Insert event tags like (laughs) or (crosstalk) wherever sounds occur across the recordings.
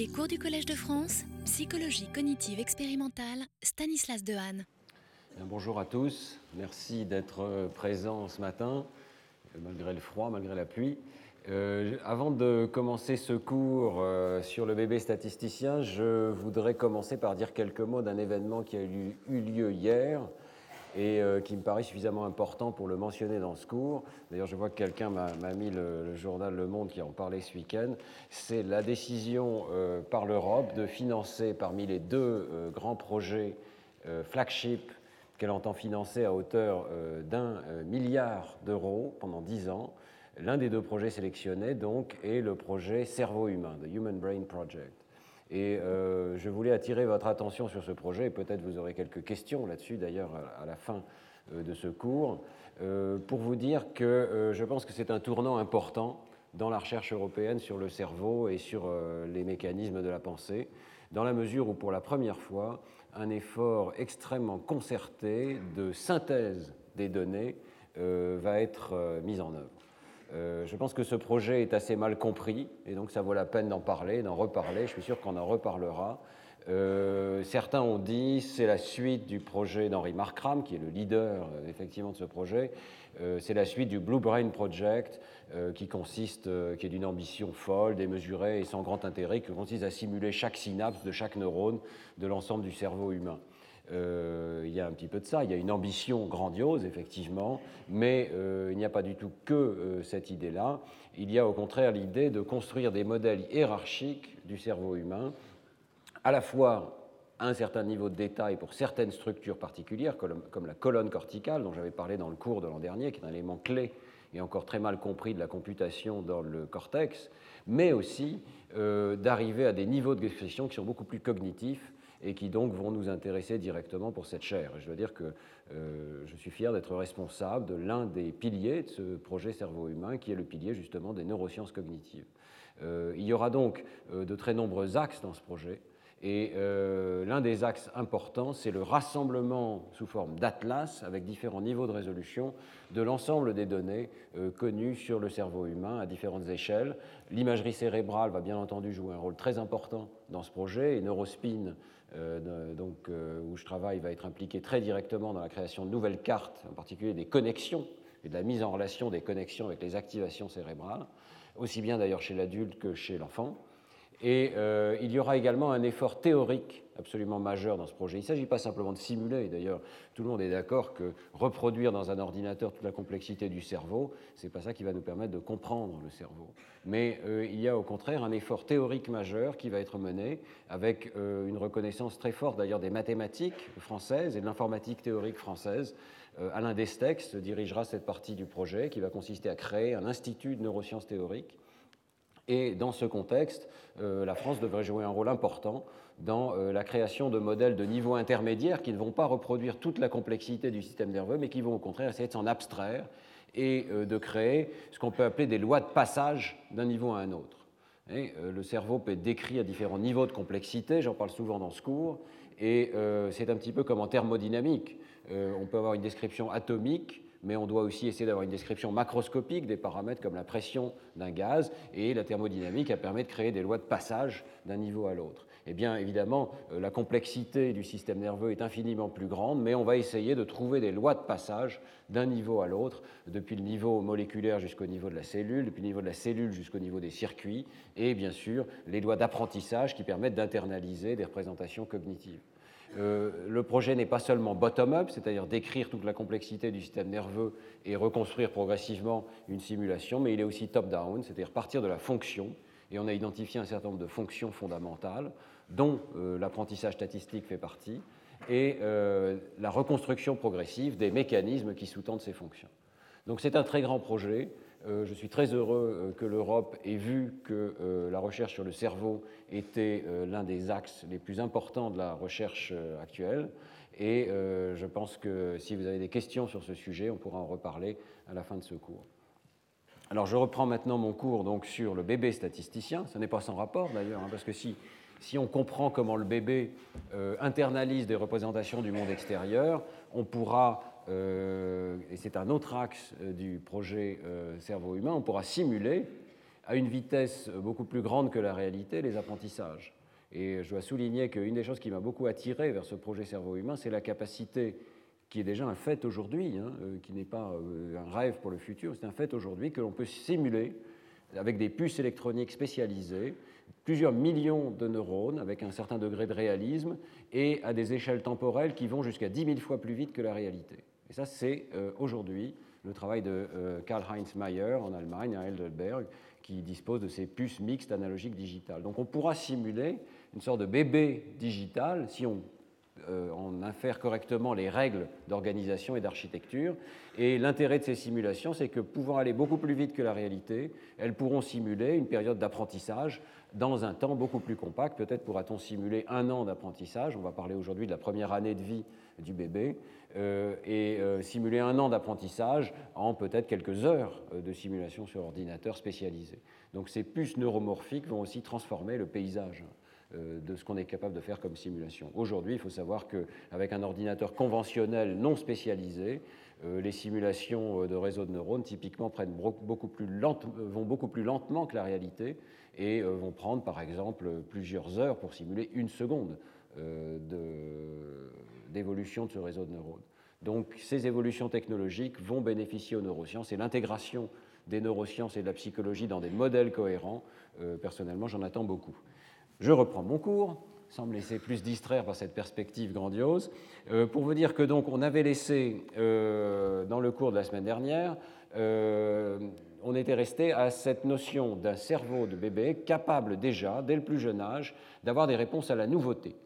Les cours du Collège de France, psychologie cognitive expérimentale, Stanislas Dehaene. Bonjour à tous, merci d'être présents ce matin, malgré le froid, malgré la pluie. Euh, avant de commencer ce cours euh, sur le bébé statisticien, je voudrais commencer par dire quelques mots d'un événement qui a eu, lieu hier et euh, qui me paraît suffisamment important pour le mentionner dans ce cours. D'ailleurs, je vois que quelqu'un m'a mis le, journal Le Monde qui en parlait ce week-end. C'est la décision par l'Europe de financer parmi les deux grands projets flagship qu'elle entend financer à hauteur d'un milliard d'euros pendant dix ans L'un des deux projets sélectionnés donc est le projet Cerveau humain, the Human Brain Project. Et euh, je voulais attirer votre attention sur ce projet, et peut-être vous aurez quelques questions là-dessus d'ailleurs à la fin euh, de ce cours, euh, pour vous dire que je pense que c'est un tournant important dans la recherche européenne sur le cerveau et sur les mécanismes de la pensée, dans la mesure où pour la première fois, un effort extrêmement concerté de synthèse des données va être mis en œuvre. Euh, je pense que ce projet est assez mal compris et donc ça vaut la peine d'en parler, d'en reparler. Je suis sûr qu'on en reparlera. Euh, certains ont dit c'est la suite du projet d'Henri Markram, qui est le leader euh, effectivement de ce projet. c'est la suite du Blue Brain Project, qui consiste, qui est d'une ambition folle, démesurée et sans grand intérêt, qui consiste à simuler chaque synapse de chaque neurone de l'ensemble du cerveau humain. Euh, il y a un petit peu de ça, il y a une ambition grandiose, effectivement, mais euh, il n'y a pas du tout que euh, cette idée-là. Il y a au contraire l'idée de construire des modèles hiérarchiques du cerveau humain, à la fois à un certain niveau de détail pour certaines structures particulières, comme la colonne corticale, dont j'avais parlé dans le cours de l'an dernier, qui est un élément clé et encore très mal compris de la computation dans le cortex, mais aussi d'arriver à des niveaux de d'expression qui sont beaucoup plus cognitifs et qui donc vont nous intéresser directement pour cette chaire. je dois dire que euh, je suis fier d'être responsable de l'un des piliers de ce projet cerveau humain, qui est le pilier justement des neurosciences cognitives. Euh, il y aura donc euh, de très nombreux axes dans ce projet. Et l'un des axes importants, c'est le rassemblement sous forme d'atlas avec différents niveaux de résolution de l'ensemble des données connues sur le cerveau humain à différentes échelles. L'imagerie cérébrale va bien entendu jouer un rôle très important dans ce projet et Neurospin euh, donc, euh, où je travaille va être impliqué très directement dans la création de nouvelles cartes, en particulier des connexions et de la mise en relation des connexions avec les activations cérébrales, aussi bien d'ailleurs chez l'adulte que chez l'enfant. Et euh, il y aura également un effort théorique absolument majeur dans ce projet. Il ne s'agit pas simplement de simuler, d'ailleurs tout le monde est d'accord que reproduire dans un ordinateur toute la complexité du cerveau, ce n'est pas ça qui va nous permettre de comprendre le cerveau. Mais euh, il y a au contraire un effort théorique majeur qui va être mené avec euh, une reconnaissance très forte d'ailleurs des mathématiques françaises et de l'informatique théorique française. Alain Destex dirigera cette partie du projet qui va consister à créer un institut de neurosciences théoriques et dans ce contexte, euh, la France devrait jouer un rôle important dans euh, la création de modèles de niveau intermédiaire qui ne vont pas reproduire toute la complexité du système nerveux, mais qui vont au contraire essayer de s'en abstraire et euh, de créer ce qu'on peut appeler des lois de passage d'un niveau à un autre. le cerveau peut être décrit à différents niveaux de complexité, j'en parle souvent dans ce cours, et c'est un petit peu comme en thermodynamique. on peut avoir une description atomique mais on doit aussi essayer d'avoir une description macroscopique des paramètres comme la pression d'un gaz, et la thermodynamique a permis de créer des lois de passage d'un niveau à l'autre. Eh bien, évidemment, euh, la complexité du système nerveux est infiniment plus grande, mais on va essayer de trouver des lois de passage d'un niveau à l'autre, depuis le niveau moléculaire jusqu'au niveau de la cellule, depuis le niveau de la cellule jusqu'au niveau des circuits, et bien sûr, les lois d'apprentissage qui permettent d'internaliser des représentations cognitives. Euh, le projet n'est pas seulement bottom-up, c'est-à-dire décrire toute la complexité du système nerveux et reconstruire progressivement une simulation, mais il est aussi top-down, c'est-à-dire partir de la fonction. Et on a identifié un certain nombre de fonctions fondamentales, dont euh, l'apprentissage statistique fait partie, et euh, la reconstruction progressive des mécanismes qui sous-tendent ces fonctions. Donc c'est un très grand projet. Euh, je suis très heureux euh, que l'Europe ait vu que euh, la recherche sur le cerveau était l'un des axes les plus importants de la recherche actuelle. Et je pense que si vous avez des questions sur ce sujet, on pourra en reparler à la fin de ce cours. Alors je reprends maintenant mon cours donc, sur le bébé statisticien. Ce n'est pas sans rapport d'ailleurs, hein, parce que si, si, on comprend comment le bébé internalise des représentations du monde extérieur, on pourra et c'est un autre axe euh, du projet euh, cerveau humain, on pourra simuler à une vitesse beaucoup plus grande que la réalité les apprentissages. Et je dois souligner qu'une des choses qui m'a beaucoup attiré vers ce projet cerveau humain, c'est la capacité qui est déjà un fait aujourd'hui, hein, euh, qui n'est pas euh, un rêve pour le futur, c'est un fait aujourd'hui que l'on peut simuler avec des puces électroniques spécialisées plusieurs millions de neurones avec un certain degré de réalisme et à des échelles temporelles qui vont jusqu'à 10 000 fois plus vite que la réalité. Et ça, c'est euh, aujourd'hui le travail de Karl-Heinz Mayer en Allemagne, à Heidelberg, qui dispose de ces puces mixtes analogiques digitales. Donc on pourra simuler une sorte de bébé digital si on, euh, infère correctement les règles d'organisation et d'architecture. Et l'intérêt de ces simulations, c'est que pouvant aller beaucoup plus vite que la réalité, elles pourront simuler une période d'apprentissage dans un temps beaucoup plus compact. Peut-être pourra-t-on simuler un an d'apprentissage. On va parler aujourd'hui de la première année de vie du bébé. Euh, et euh, simuler un an d'apprentissage en peut-être quelques heures de simulation sur ordinateur spécialisé. Donc ces puces neuromorphiques vont aussi transformer le paysage euh, de ce qu'on est capable de faire comme simulation. Aujourd'hui, il faut savoir qu'avec un ordinateur conventionnel non spécialisé, euh, les simulations euh, de réseaux de neurones typiquement prennent beaucoup plus vont beaucoup plus lentement que la réalité et vont prendre par exemple plusieurs heures pour simuler une seconde d'évolution de, ce réseau de neurones. Donc ces évolutions technologiques vont bénéficier aux neurosciences et l'intégration des neurosciences et de la psychologie dans des modèles cohérents, personnellement j'en attends beaucoup. Je reprends mon cours, sans me laisser plus distraire par cette perspective grandiose, euh, pour vous dire que donc on avait laissé euh, dans le cours de la semaine dernière, euh, on était resté à cette notion d'un cerveau de bébé capable déjà, dès le plus jeune âge, d'avoir des réponses à la nouveauté.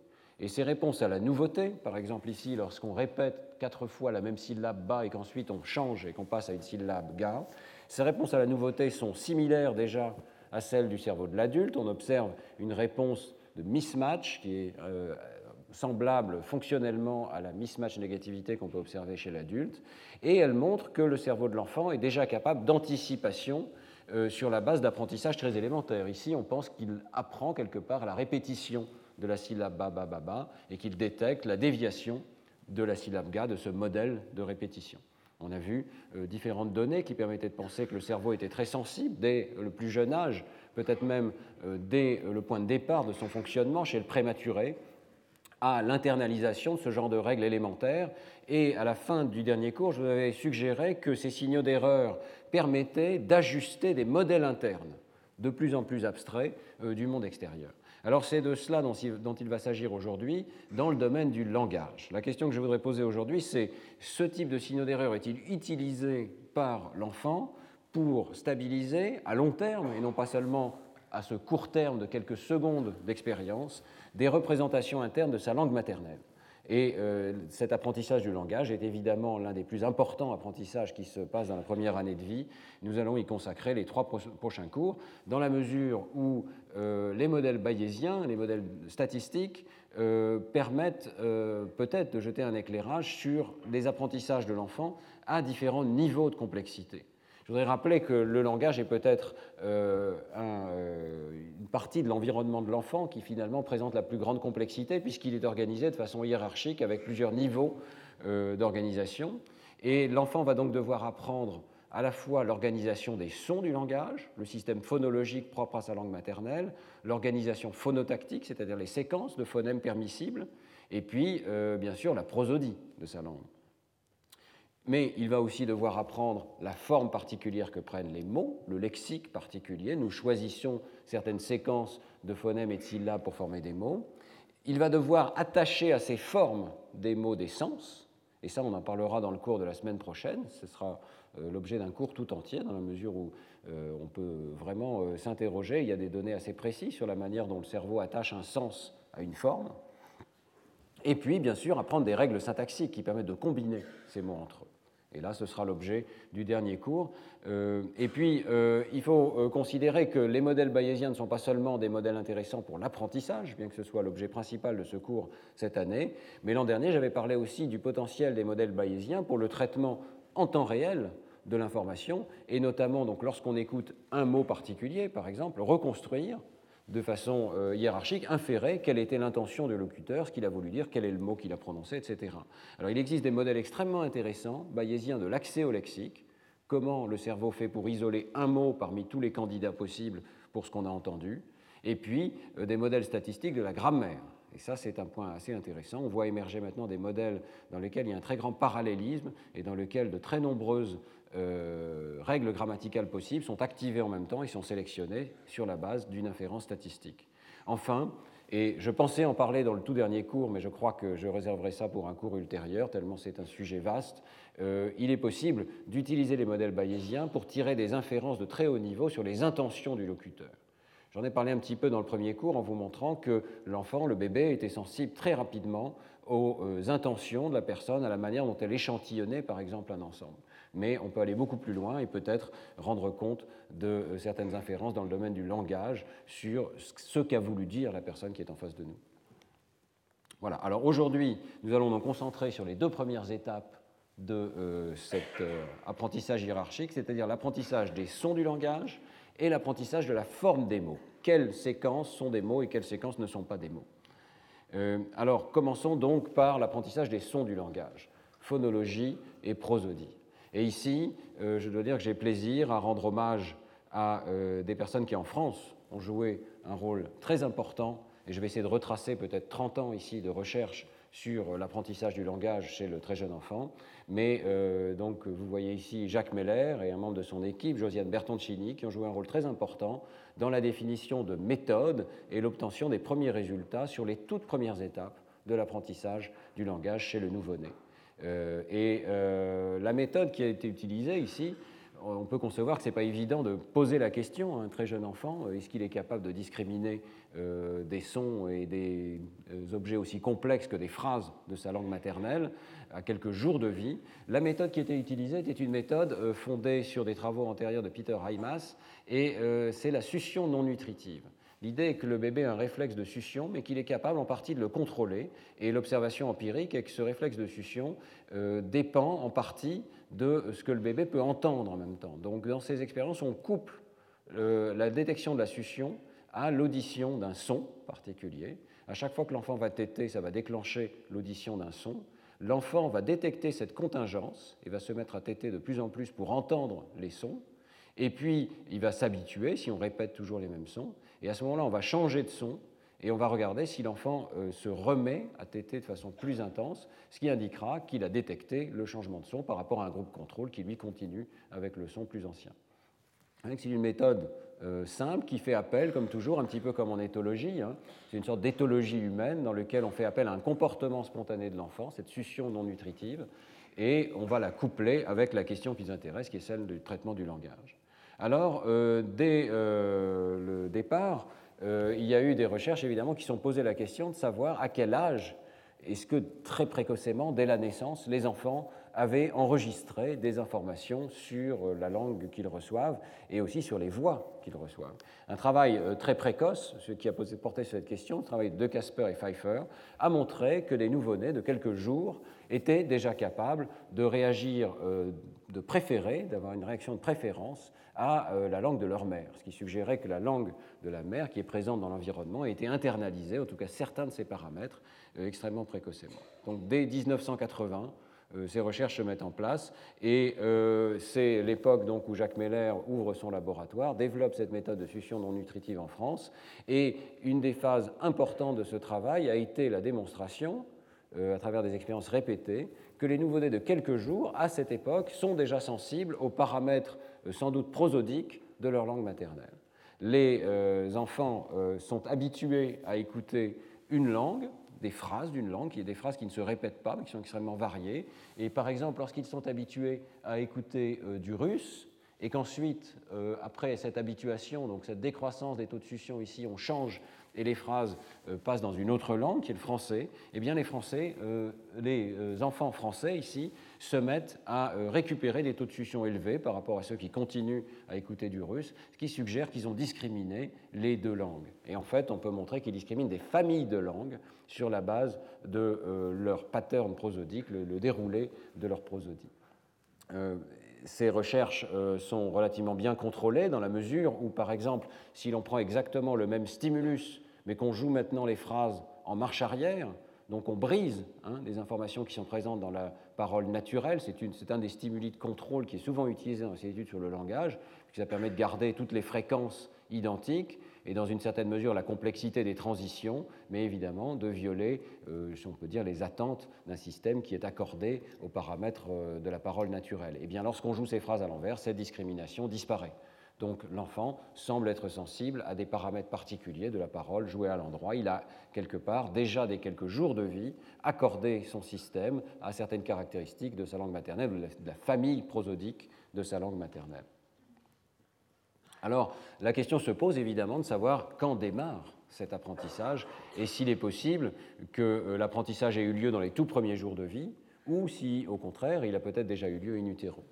Et ces réponses à la nouveauté, par exemple ici, lorsqu'on répète quatre fois la même syllabe bas et qu'ensuite on change et qu'on passe à une syllabe ga, ces réponses à la nouveauté sont similaires déjà à celle du cerveau de l'adulte. On observe une réponse de mismatch qui est euh, semblable fonctionnellement à la mismatch négativité qu'on peut observer chez l'adulte. Et elle montre que le cerveau de l'enfant est déjà capable d'anticipation euh, sur la base d'apprentissage très élémentaire. Ici, on pense qu'il apprend quelque part la répétition de la syllabe ba, ba, ba, ba et qu'il détecte la déviation de la syllabe ga de ce modèle de répétition. On a vu euh, différentes données qui permettaient de penser que le cerveau était très sensible dès le plus jeune âge, peut-être même euh, dès le point de départ de son fonctionnement chez le prématuré, à l'internalisation de ce genre de règles élémentaires. Et à la fin du dernier cours, je vous avais suggéré que ces signaux d'erreur permettaient d'ajuster des modèles internes de plus en plus abstraits euh, du monde extérieur. Alors c'est de cela dont il va s'agir aujourd'hui dans le domaine du langage. La question que je voudrais poser aujourd'hui, c'est ce type de signaux d'erreur est-il utilisé par l'enfant pour stabiliser à long terme, et non pas seulement à ce court terme de quelques secondes d'expérience, des représentations internes de sa langue maternelle? Et euh, cet apprentissage du langage est évidemment l'un des plus importants apprentissages qui se passe dans la première année de vie. Nous allons y consacrer les trois prochains cours, dans la mesure où euh, les modèles bayésiens, les modèles statistiques, euh, permettent peut-être de jeter un éclairage sur les apprentissages de l'enfant à différents niveaux de complexité. Je voudrais rappeler que le langage est peut-être euh, euh, une partie de l'environnement de l'enfant qui finalement présente la plus grande complexité puisqu'il est organisé de façon hiérarchique avec plusieurs niveaux euh, d'organisation. Et l'enfant va donc devoir apprendre à la fois l'organisation des sons du langage, le système phonologique propre à sa langue maternelle, l'organisation phonotactique, c'est-à-dire les séquences de phonèmes permissibles, et puis bien sûr la prosodie de sa langue mais il va aussi devoir apprendre la forme particulière que prennent les mots, le lexique particulier. Nous choisissons certaines séquences de phonèmes et de syllabes pour former des mots. Il va devoir attacher à ces formes des mots des sens, et ça on en parlera dans le cours de la semaine prochaine. Ce sera euh, l'objet d'un cours tout entier, dans la mesure où euh, on peut vraiment euh, s'interroger. Il y a des données assez précises sur la manière dont le cerveau attache un sens à une forme. Et puis, bien sûr, apprendre des règles syntaxiques qui permettent de combiner ces mots entre eux. Et là, ce sera l'objet du dernier cours. Euh, et puis, euh, il faut euh, considérer que les modèles bayésiens ne sont pas seulement des modèles intéressants pour l'apprentissage, bien que ce soit l'objet principal de ce cours cette année, mais l'an dernier, j'avais parlé aussi du potentiel des modèles bayésiens pour le traitement en temps réel de l'information, et notamment donc lorsqu'on écoute un mot particulier, par exemple, reconstruire de façon euh, hiérarchique, inférer quelle était l'intention du locuteur, ce qu'il a voulu dire, quel est le mot qu'il a prononcé, etc. Alors il existe des modèles extrêmement intéressants, bayésiens de l'accès au lexique, comment le cerveau fait pour isoler un mot parmi tous les candidats possibles pour ce qu'on a entendu, et puis euh, des modèles statistiques de la grammaire. Et ça, c'est un point assez intéressant. On voit émerger maintenant des modèles dans lesquels il y a un très grand parallélisme et dans lesquels de très nombreuses euh, règles grammaticales possibles sont activées en même temps et sont sélectionnées sur la base d'une inférence statistique. Enfin, et je pensais en parler dans le tout dernier cours, mais je crois que je réserverai ça pour un cours ultérieur, tellement c'est un sujet vaste. Euh, il est possible d'utiliser les modèles bayésiens pour tirer des inférences de très haut niveau sur les intentions du locuteur. J'en ai parlé un petit peu dans le premier cours en vous montrant que l'enfant, le bébé, était sensible très rapidement aux euh, intentions de la personne, à la manière dont elle échantillonnait, par exemple, un ensemble. Mais on peut aller beaucoup plus loin et peut-être rendre compte de euh, certaines inférences dans le domaine du langage sur ce qu'a voulu dire la personne qui est en face de nous. Voilà. Alors aujourd'hui, nous allons nous concentrer sur les deux premières étapes de euh, cet apprentissage hiérarchique, c'est-à-dire l'apprentissage des sons du langage et l'apprentissage de la forme des mots. Quelles séquences sont des mots et quelles séquences ne sont pas des mots? Euh, Alors, commençons donc par l'apprentissage des sons du langage, phonologie et prosodie. Et ici, euh, je dois dire que j'ai plaisir à rendre hommage à euh, des personnes qui, en France, ont joué un rôle très important, et je vais essayer de retracer peut-être 30 ans ici de recherche sur l'apprentissage du langage chez le très jeune enfant. Mais euh, donc, vous voyez ici Jacques Meller et un membre de son équipe, Josiane Bertoncini, qui ont joué un rôle très important dans la définition de méthodes et l'obtention des premiers résultats sur les toutes premières étapes de l'apprentissage du langage chez le nouveau-né. Euh, et euh, la méthode qui a été utilisée ici, on peut concevoir que ce n'est pas évident de poser la question à un très jeune enfant, est-ce qu'il est capable de discriminer euh, des sons et des euh, objets aussi complexes que des phrases de sa langue maternelle à quelques jours de vie. La méthode qui était utilisée était une méthode euh, fondée sur des travaux antérieurs de Peter Heimas et c'est la succion non nutritive. L'idée est que le bébé a un réflexe de succion, mais qu'il est capable en partie de le contrôler. Et l'observation empirique est que ce réflexe de succion dépend en partie de ce que le bébé peut entendre en même temps. Donc dans ces expériences, on couple la détection de la succion à l'audition d'un son particulier. À chaque fois que l'enfant va téter, ça va déclencher l'audition d'un son. L'enfant va détecter cette contingence et va se mettre à téter de plus en plus pour entendre les sons. Et puis, il va s'habituer si on répète toujours les mêmes sons. Et à ce moment-là, on va changer de son et on va regarder si l'enfant euh, se remet à téter de façon plus intense, ce qui indiquera qu'il a détecté le changement de son par rapport à un groupe contrôle qui lui continue avec le son plus ancien. C'est une méthode euh, simple qui fait appel, comme toujours, un petit peu comme en éthologie. Hein. C'est une sorte d'éthologie humaine dans laquelle on fait appel à un comportement spontané de l'enfant, cette succion non nutritive, et on va la coupler avec la question qui nous intéresse, qui est celle du traitement du langage. Alors, euh, dès euh, le départ, il y a eu des recherches évidemment qui sont posées la question de savoir à quel âge est-ce que très précocement, dès la naissance, les enfants avaient enregistré des informations sur euh, la langue qu'ils reçoivent et aussi sur les voix qu'ils reçoivent. Un travail euh, très précoce, ce qui a porté sur cette question, le travail de Casper et Pfeiffer, a montré que les nouveau-nés de quelques jours étaient déjà capables de réagir, euh, de préférer, d'avoir une réaction de préférence à la langue de leur mère, ce qui suggérait que la langue de la mère, qui est présente dans l'environnement, été internalisée, en tout cas certains de ses paramètres, extrêmement précocement. Donc dès 1980, euh, ces recherches se mettent en place et euh, c'est l'époque donc où Jacques Meller ouvre son laboratoire, développe cette méthode de succion non nutritive en France et une des phases importantes de ce travail a été la démonstration, euh, à travers des expériences répétées, que les nouveau-nés de quelques jours, à cette époque, sont déjà sensibles aux paramètres sans doute prosodiques de leur langue maternelle. Les enfants sont habitués à écouter une langue, des phrases d'une langue, qui des phrases qui ne se répètent pas, mais qui sont extrêmement variées. Et par exemple, lorsqu'ils sont habitués à écouter euh, du russe, et qu'ensuite, euh, après cette habituation, donc cette décroissance des taux de succion ici, on change et les phrases euh, passent dans une autre langue, qui est le français, eh bien les Français, euh, les euh, enfants français ici, se mettent à récupérer des taux de succion élevés par rapport à ceux qui continuent à écouter du russe, ce qui suggère qu'ils ont discriminé les deux langues. Et en fait, on peut montrer qu'ils discriminent des familles de langues sur la base de leur pattern prosodique, le, le, déroulé de leur prosodie ces recherches sont relativement bien contrôlées dans la mesure où, par exemple, si l'on prend exactement le même stimulus mais qu'on joue maintenant les phrases en marche arrière, Donc on brise hein, des informations qui sont présentes dans la parole naturelle. C'est un des stimuli de contrôle qui est souvent utilisé dans ces études sur le langage, puisque ça permet de garder toutes les fréquences identiques et dans une certaine mesure la complexité des transitions, mais évidemment de violer, euh, si on peut dire, les attentes d'un système qui est accordé aux paramètres euh, de la parole naturelle. Et eh bien lorsqu'on joue ces phrases à l'envers, cette discrimination disparaît. Donc l'enfant semble être sensible à des paramètres particuliers de la parole jouée à l'endroit. Il a quelque part, déjà dès quelques jours de vie, accordé son système à certaines caractéristiques de sa langue maternelle de la famille prosodique de sa langue maternelle. Alors la question se pose évidemment de savoir quand démarre cet apprentissage et s'il est possible que euh, l'apprentissage ait eu lieu dans les tout premiers jours de vie ou si au contraire il a peut-être déjà eu lieu in utero.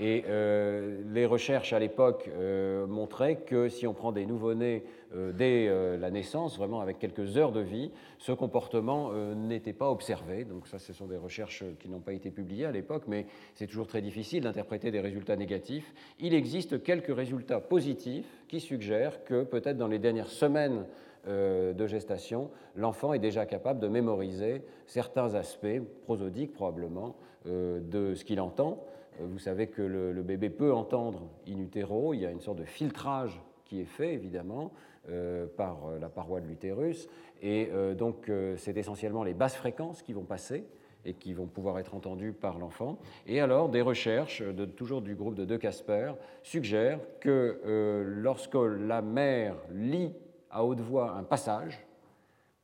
Et euh, les recherches à l'époque euh, montraient que si on prend des nouveau-nés euh, dès la naissance, vraiment avec quelques heures de vie, ce comportement n'était pas observé. Donc ça, ce sont des recherches qui n'ont pas été publiées à l'époque, mais c'est toujours très difficile d'interpréter des résultats négatifs. Il existe quelques résultats positifs qui suggèrent que peut-être dans les dernières semaines de gestation, l'enfant est déjà capable de mémoriser certains aspects, prosodiques probablement, de ce qu'il entend. Euh, vous savez que le, bébé peut entendre in utero, il y a une sorte de filtrage qui est fait évidemment euh, par euh, la paroi de l'utérus, et donc c'est essentiellement les basses fréquences qui vont passer et qui vont pouvoir être entendues par l'enfant. Et alors, des recherches, toujours du groupe de De Casper, suggèrent que lorsque la mère lit à haute voix un passage,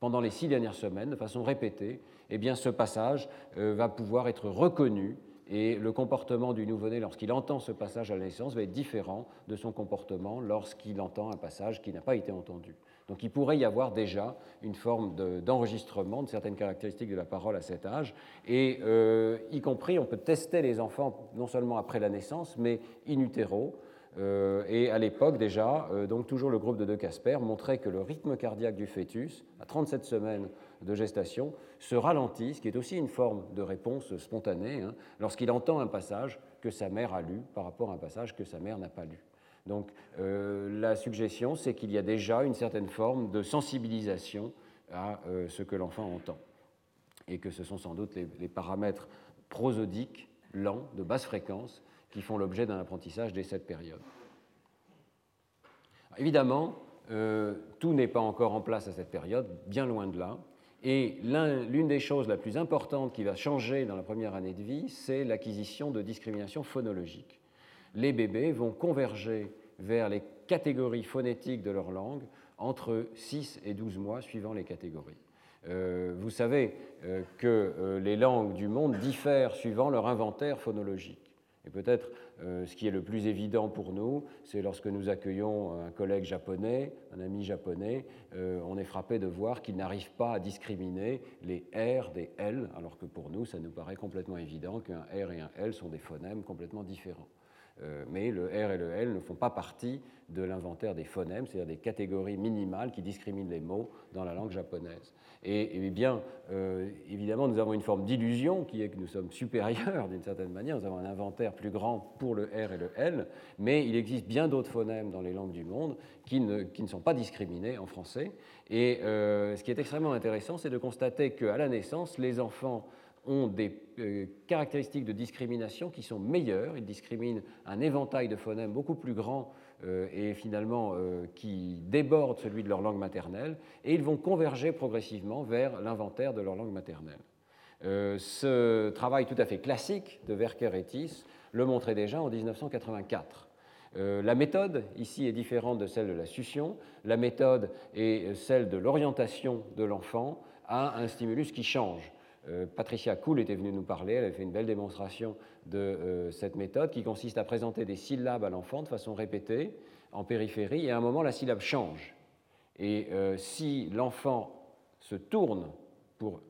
pendant les six dernières semaines, de façon répétée, eh bien, ce passage va pouvoir être reconnu et le comportement du nouveau-né lorsqu'il entend ce passage à la naissance va être différent de son comportement lorsqu'il entend un passage qui n'a pas été entendu. Donc il pourrait y avoir déjà une forme d'enregistrement de, certaines caractéristiques de la parole à cet âge, et euh, y compris on peut tester les enfants non seulement après la naissance, mais in utero. Euh, et à l'époque déjà, euh, donc toujours le groupe de De Casper montrait que le rythme cardiaque du fœtus, à 37 semaines de gestation, se ralentit, ce qui est aussi une forme de réponse spontanée, hein, lorsqu'il entend un passage que sa mère a lu par rapport à un passage que sa mère n'a pas lu. Donc euh, la suggestion, c'est qu'il y a déjà une certaine forme de sensibilisation à euh, ce que l'enfant entend, et que ce sont sans doute les, paramètres prosodiques, lents, de basse fréquence, qui font l'objet d'un apprentissage dès cette période. Évidemment, euh, tout n'est pas encore en place à cette période, bien loin de là. Et l'une des choses la plus importantes qui va changer dans la première année de vie, c'est l'acquisition de discrimination phonologique. Les bébés vont converger vers les catégories phonétiques de leur langue entre 6 et 12 mois suivant les catégories. Euh, vous savez euh, que euh, les langues du monde diffèrent suivant leur inventaire phonologique. Et peut-être euh, ce qui est le plus évident pour nous, c'est lorsque nous accueillons un collègue japonais, un ami japonais, euh, on est frappé de voir qu'il n'arrive pas à discriminer les R des L, alors que pour nous, ça nous paraît complètement évident qu'un R et un L sont des phonèmes complètement différents. Euh, mais le R et le L ne font pas partie de l'inventaire des phonèmes, c'est-à-dire des catégories minimales qui discriminent les mots dans la langue japonaise. Et, bien, euh, évidemment, nous avons une forme d'illusion qui est que nous sommes supérieurs (laughs) d'une certaine manière, nous avons un inventaire plus grand pour le R et le L, mais il existe bien d'autres phonèmes dans les langues du monde qui ne, qui ne sont pas discriminés en français. Et euh, ce qui est extrêmement intéressant, c'est de constater qu'à la naissance, les enfants ont des euh, caractéristiques de discrimination qui sont meilleures. Ils discriminent un éventail de phonèmes beaucoup plus grand euh, et finalement euh, qui déborde celui de leur langue maternelle, et ils vont converger progressivement vers l'inventaire de leur langue maternelle. ce travail tout à fait classique de Werker et Thies le montrait déjà en 1984. la méthode ici est différente de celle de la succion. La méthode est celle de l'orientation de l'enfant à un stimulus qui change. Euh, Patricia Kuhl était venue nous parler, elle a fait une belle démonstration de euh, cette méthode qui consiste à présenter des syllabes à l'enfant de façon répétée en périphérie et à un moment la syllabe change. Et euh, si l'enfant se tourne pour,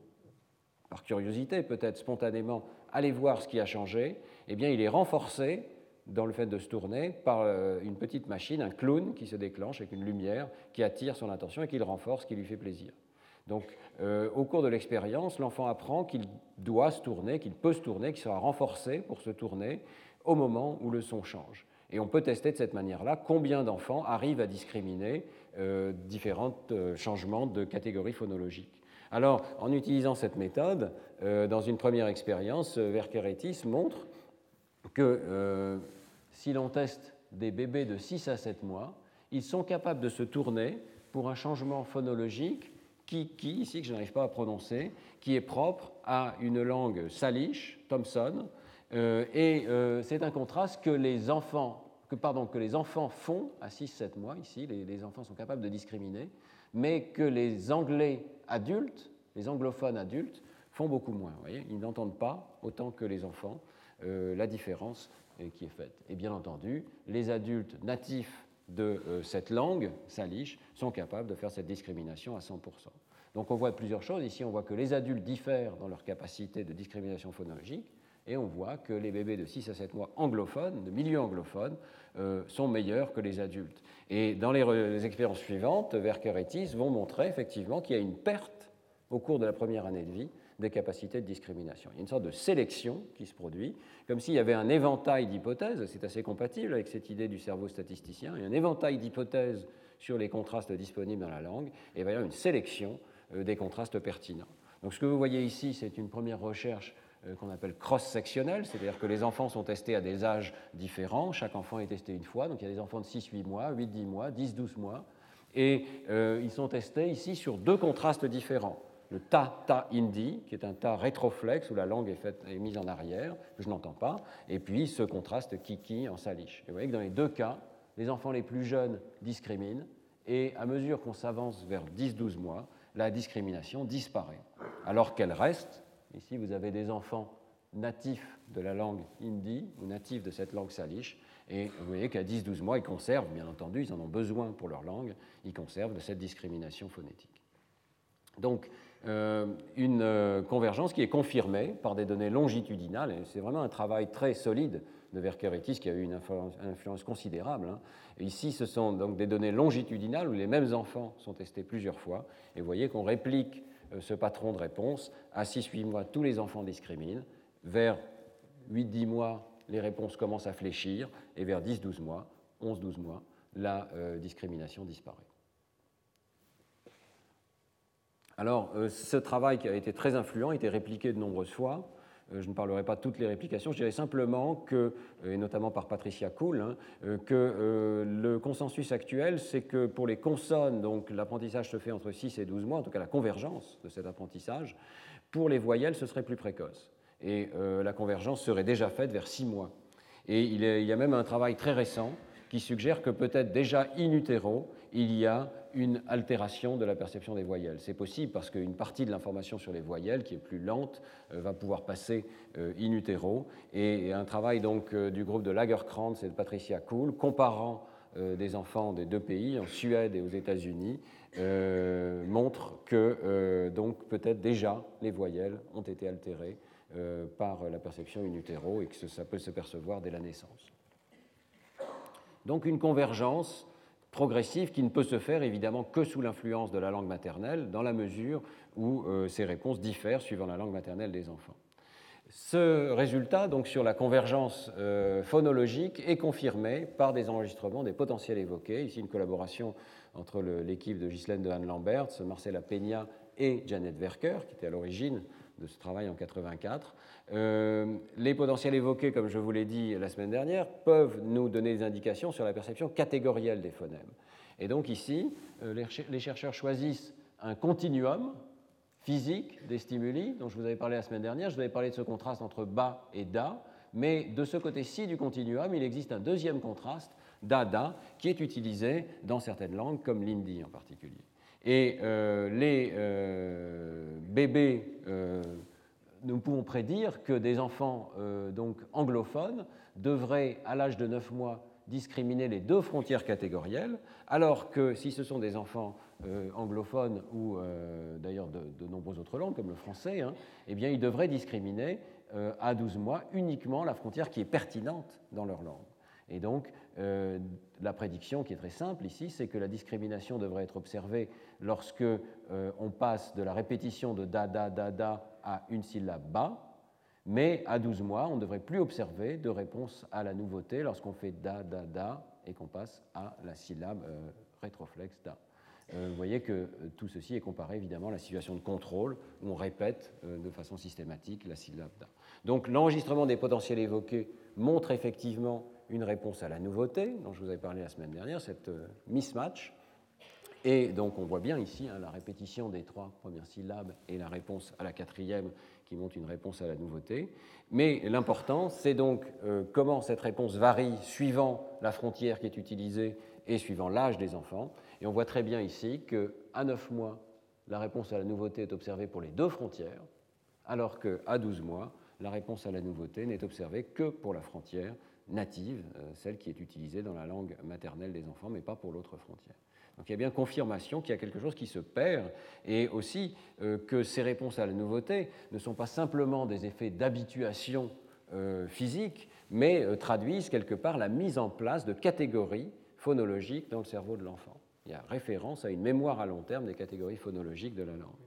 par curiosité peut-être spontanément, aller voir ce qui a changé, eh bien il est renforcé dans le fait de se tourner par une petite machine, un clown qui se déclenche avec une lumière qui attire son attention et qui le renforce, qui lui fait plaisir. Donc, euh, au cours de l'expérience, l'enfant apprend qu'il doit se tourner, qu'il peut se tourner, qu'il sera renforcé pour se tourner au moment où le son change. Et on peut tester de cette manière-là combien d'enfants arrivent à discriminer différents changements de catégorie phonologique. Alors, en utilisant cette méthode, dans une première expérience, Verkeretis montre que si l'on teste des bébés de 6 à 7 mois, ils sont capables de se tourner pour un changement phonologique qui, qui ici, que je n'arrive pas à prononcer, qui est propre à une langue salish, Thomson, euh, et euh, c'est un contraste que les enfants que, pardon, que les enfants font à 6-7 mois, ici, les, enfants sont capables de discriminer, mais que les Anglais adultes, les anglophones adultes, font beaucoup moins. Ils n'entendent pas autant que les enfants euh, la différence qui est faite. Et bien entendu, les adultes natifs de euh, cette langue, salish, sont capables de faire cette discrimination à 100%. Donc on voit plusieurs choses. Ici, on voit que les adultes diffèrent dans leur capacité de discrimination phonologique, et on voit que les bébés de 6 à 7 mois anglophones, de milieu anglophone, euh, sont meilleurs que les adultes. Et dans les, expériences suivantes, Verker et Tis vont montrer effectivement qu'il y a une perte au cours de la première année de vie des capacités de discrimination. Il y a une sorte de sélection qui se produit, comme s'il y avait un éventail d'hypothèses, c'est assez compatible avec cette idée du cerveau statisticien, il y a un éventail d'hypothèses sur les contrastes disponibles dans la langue, et il y avoir une sélection euh, des contrastes pertinents. Donc ce que vous voyez ici, c'est une première recherche euh, qu'on appelle cross-sectionnelle, c'est-à-dire que les enfants sont testés à des âges différents, chaque enfant est testé une fois, donc il y a des enfants de 6-8 mois, 8-10 mois, 10-12 mois, et euh, ils sont testés ici sur deux contrastes différents le ta-ta-indi, qui est un ta rétroflexe où la langue est, faite, est mise en arrière, je n'entends pas, et puis ce contraste kiki en saliche. Et vous voyez que dans les deux cas, les enfants les plus jeunes discriminent, et à mesure qu'on s'avance vers 10-12 mois, la discrimination disparaît, alors qu'elle reste. Ici, vous avez des enfants natifs de la langue hindi ou natifs de cette langue saliche, et vous voyez qu'à 10-12 mois, ils conservent, bien entendu, ils en ont besoin pour leur langue, ils conservent de cette discrimination phonétique. Donc, une euh, convergence qui est confirmée par des données longitudinales, c'est vraiment un travail très solide de Verkeretis qui a eu une influence, considérable. Hein. ici, ce sont donc des données longitudinales où les mêmes enfants sont testés plusieurs fois, et vous voyez qu'on réplique euh, ce patron de réponse. À 6-8 mois, tous les enfants discriminent. Vers 8-10 mois, les réponses commencent à fléchir, et vers 10-12 mois, 11-12 mois, la discrimination disparaît. Alors, euh, ce travail qui a été très influent, a été répliqué de nombreuses fois. Euh, je ne parlerai pas de toutes les réplications, je dirais simplement que, euh, et notamment par Patricia Kuhl, hein, que le consensus actuel, c'est que pour les consonnes, donc l'apprentissage se fait entre 6 et 12 mois, en tout cas la convergence de cet apprentissage, pour les voyelles, ce serait plus précoce. Et la convergence serait déjà faite vers 6 mois. Et il y a même un travail très récent qui suggère que peut-être déjà in utero, il y a une altération de la perception des voyelles. C'est possible parce qu'une partie de l'information sur les voyelles, qui est plus lente, euh, va pouvoir passer euh, in utero. Et un travail donc euh, du groupe de Lagerkrantz et de Patricia Kuhl, comparant des enfants des deux pays, en Suède et aux États-Unis, montre que donc peut-être déjà les voyelles ont été altérées par la perception in utero et que ça peut se percevoir dès la naissance. Donc une convergence progressive qui ne peut se faire évidemment que sous l'influence de la langue maternelle, dans la mesure où euh, ces réponses diffèrent suivant la langue maternelle des enfants. Ce résultat, donc sur la convergence euh, phonologique, est confirmé par des enregistrements des potentiels évoqués. Ici, une collaboration entre l'équipe de Ghislaine de Anne Lamberts, Marcela Peña et Janet Werker, qui était à l'origine de ce travail en 84. Euh, les potentiels évoqués, comme je vous l'ai dit la semaine dernière, peuvent nous donner des indications sur la perception catégorielle des phonèmes. Et donc ici, euh, les chercheurs choisissent un continuum physique des stimuli dont je vous avais parlé la semaine dernière. Je vous avais parlé de ce contraste entre bas et da, mais de ce côté-ci du continuum, il existe un deuxième contraste, da-da, qui est utilisé dans certaines langues, comme l'hindi en particulier. Et euh, les bébés nous pouvons prédire que des enfants euh, donc anglophones devraient, à l'âge de 9 mois, discriminer les deux frontières catégorielles, alors que si ce sont des enfants euh, anglophones ou euh, d'ailleurs de, de, nombreuses autres langues, comme le français, hein, eh bien, ils devraient discriminer à 12 mois uniquement la frontière qui est pertinente dans leur langue. Et donc, la prédiction qui est très simple ici, c'est que la discrimination devrait être observée lorsque on passe de la répétition de da, da, da, da à une syllabe bas, mais à 12 mois, on ne devrait plus observer de réponse à la nouveauté lorsqu'on fait da, da, da et qu'on passe à la syllabe euh, rétroflexe da. vous voyez que tout ceci est comparé évidemment à la situation de contrôle où on répète de façon systématique la syllabe da. Donc l'enregistrement des potentiels évoqués montre effectivement une réponse à la nouveauté, dont je vous avais parlé la semaine dernière, cette mismatch. Et donc on voit bien ici hein, la répétition des trois premières syllabes et la réponse à la quatrième qui montre une réponse à la nouveauté. Mais l'important, c'est donc euh, comment cette réponse varie suivant la frontière qui est utilisée et suivant l'âge des enfants. Et on voit très bien ici qu'à 9 mois, la réponse à la nouveauté est observée pour les deux frontières, alors qu'à 12 mois, la réponse à la nouveauté n'est observée que pour la frontière native, euh, celle qui est utilisée dans la langue maternelle des enfants, mais pas pour l'autre frontière. Donc il y a bien confirmation qu'il y a quelque chose qui se perd et aussi euh, que ces réponses à la nouveauté ne sont pas simplement des effets d'habituation euh, physique, mais traduisent quelque part la mise en place de catégories phonologiques dans le cerveau de l'enfant. Il y a référence à une mémoire à long terme des catégories phonologiques de la langue.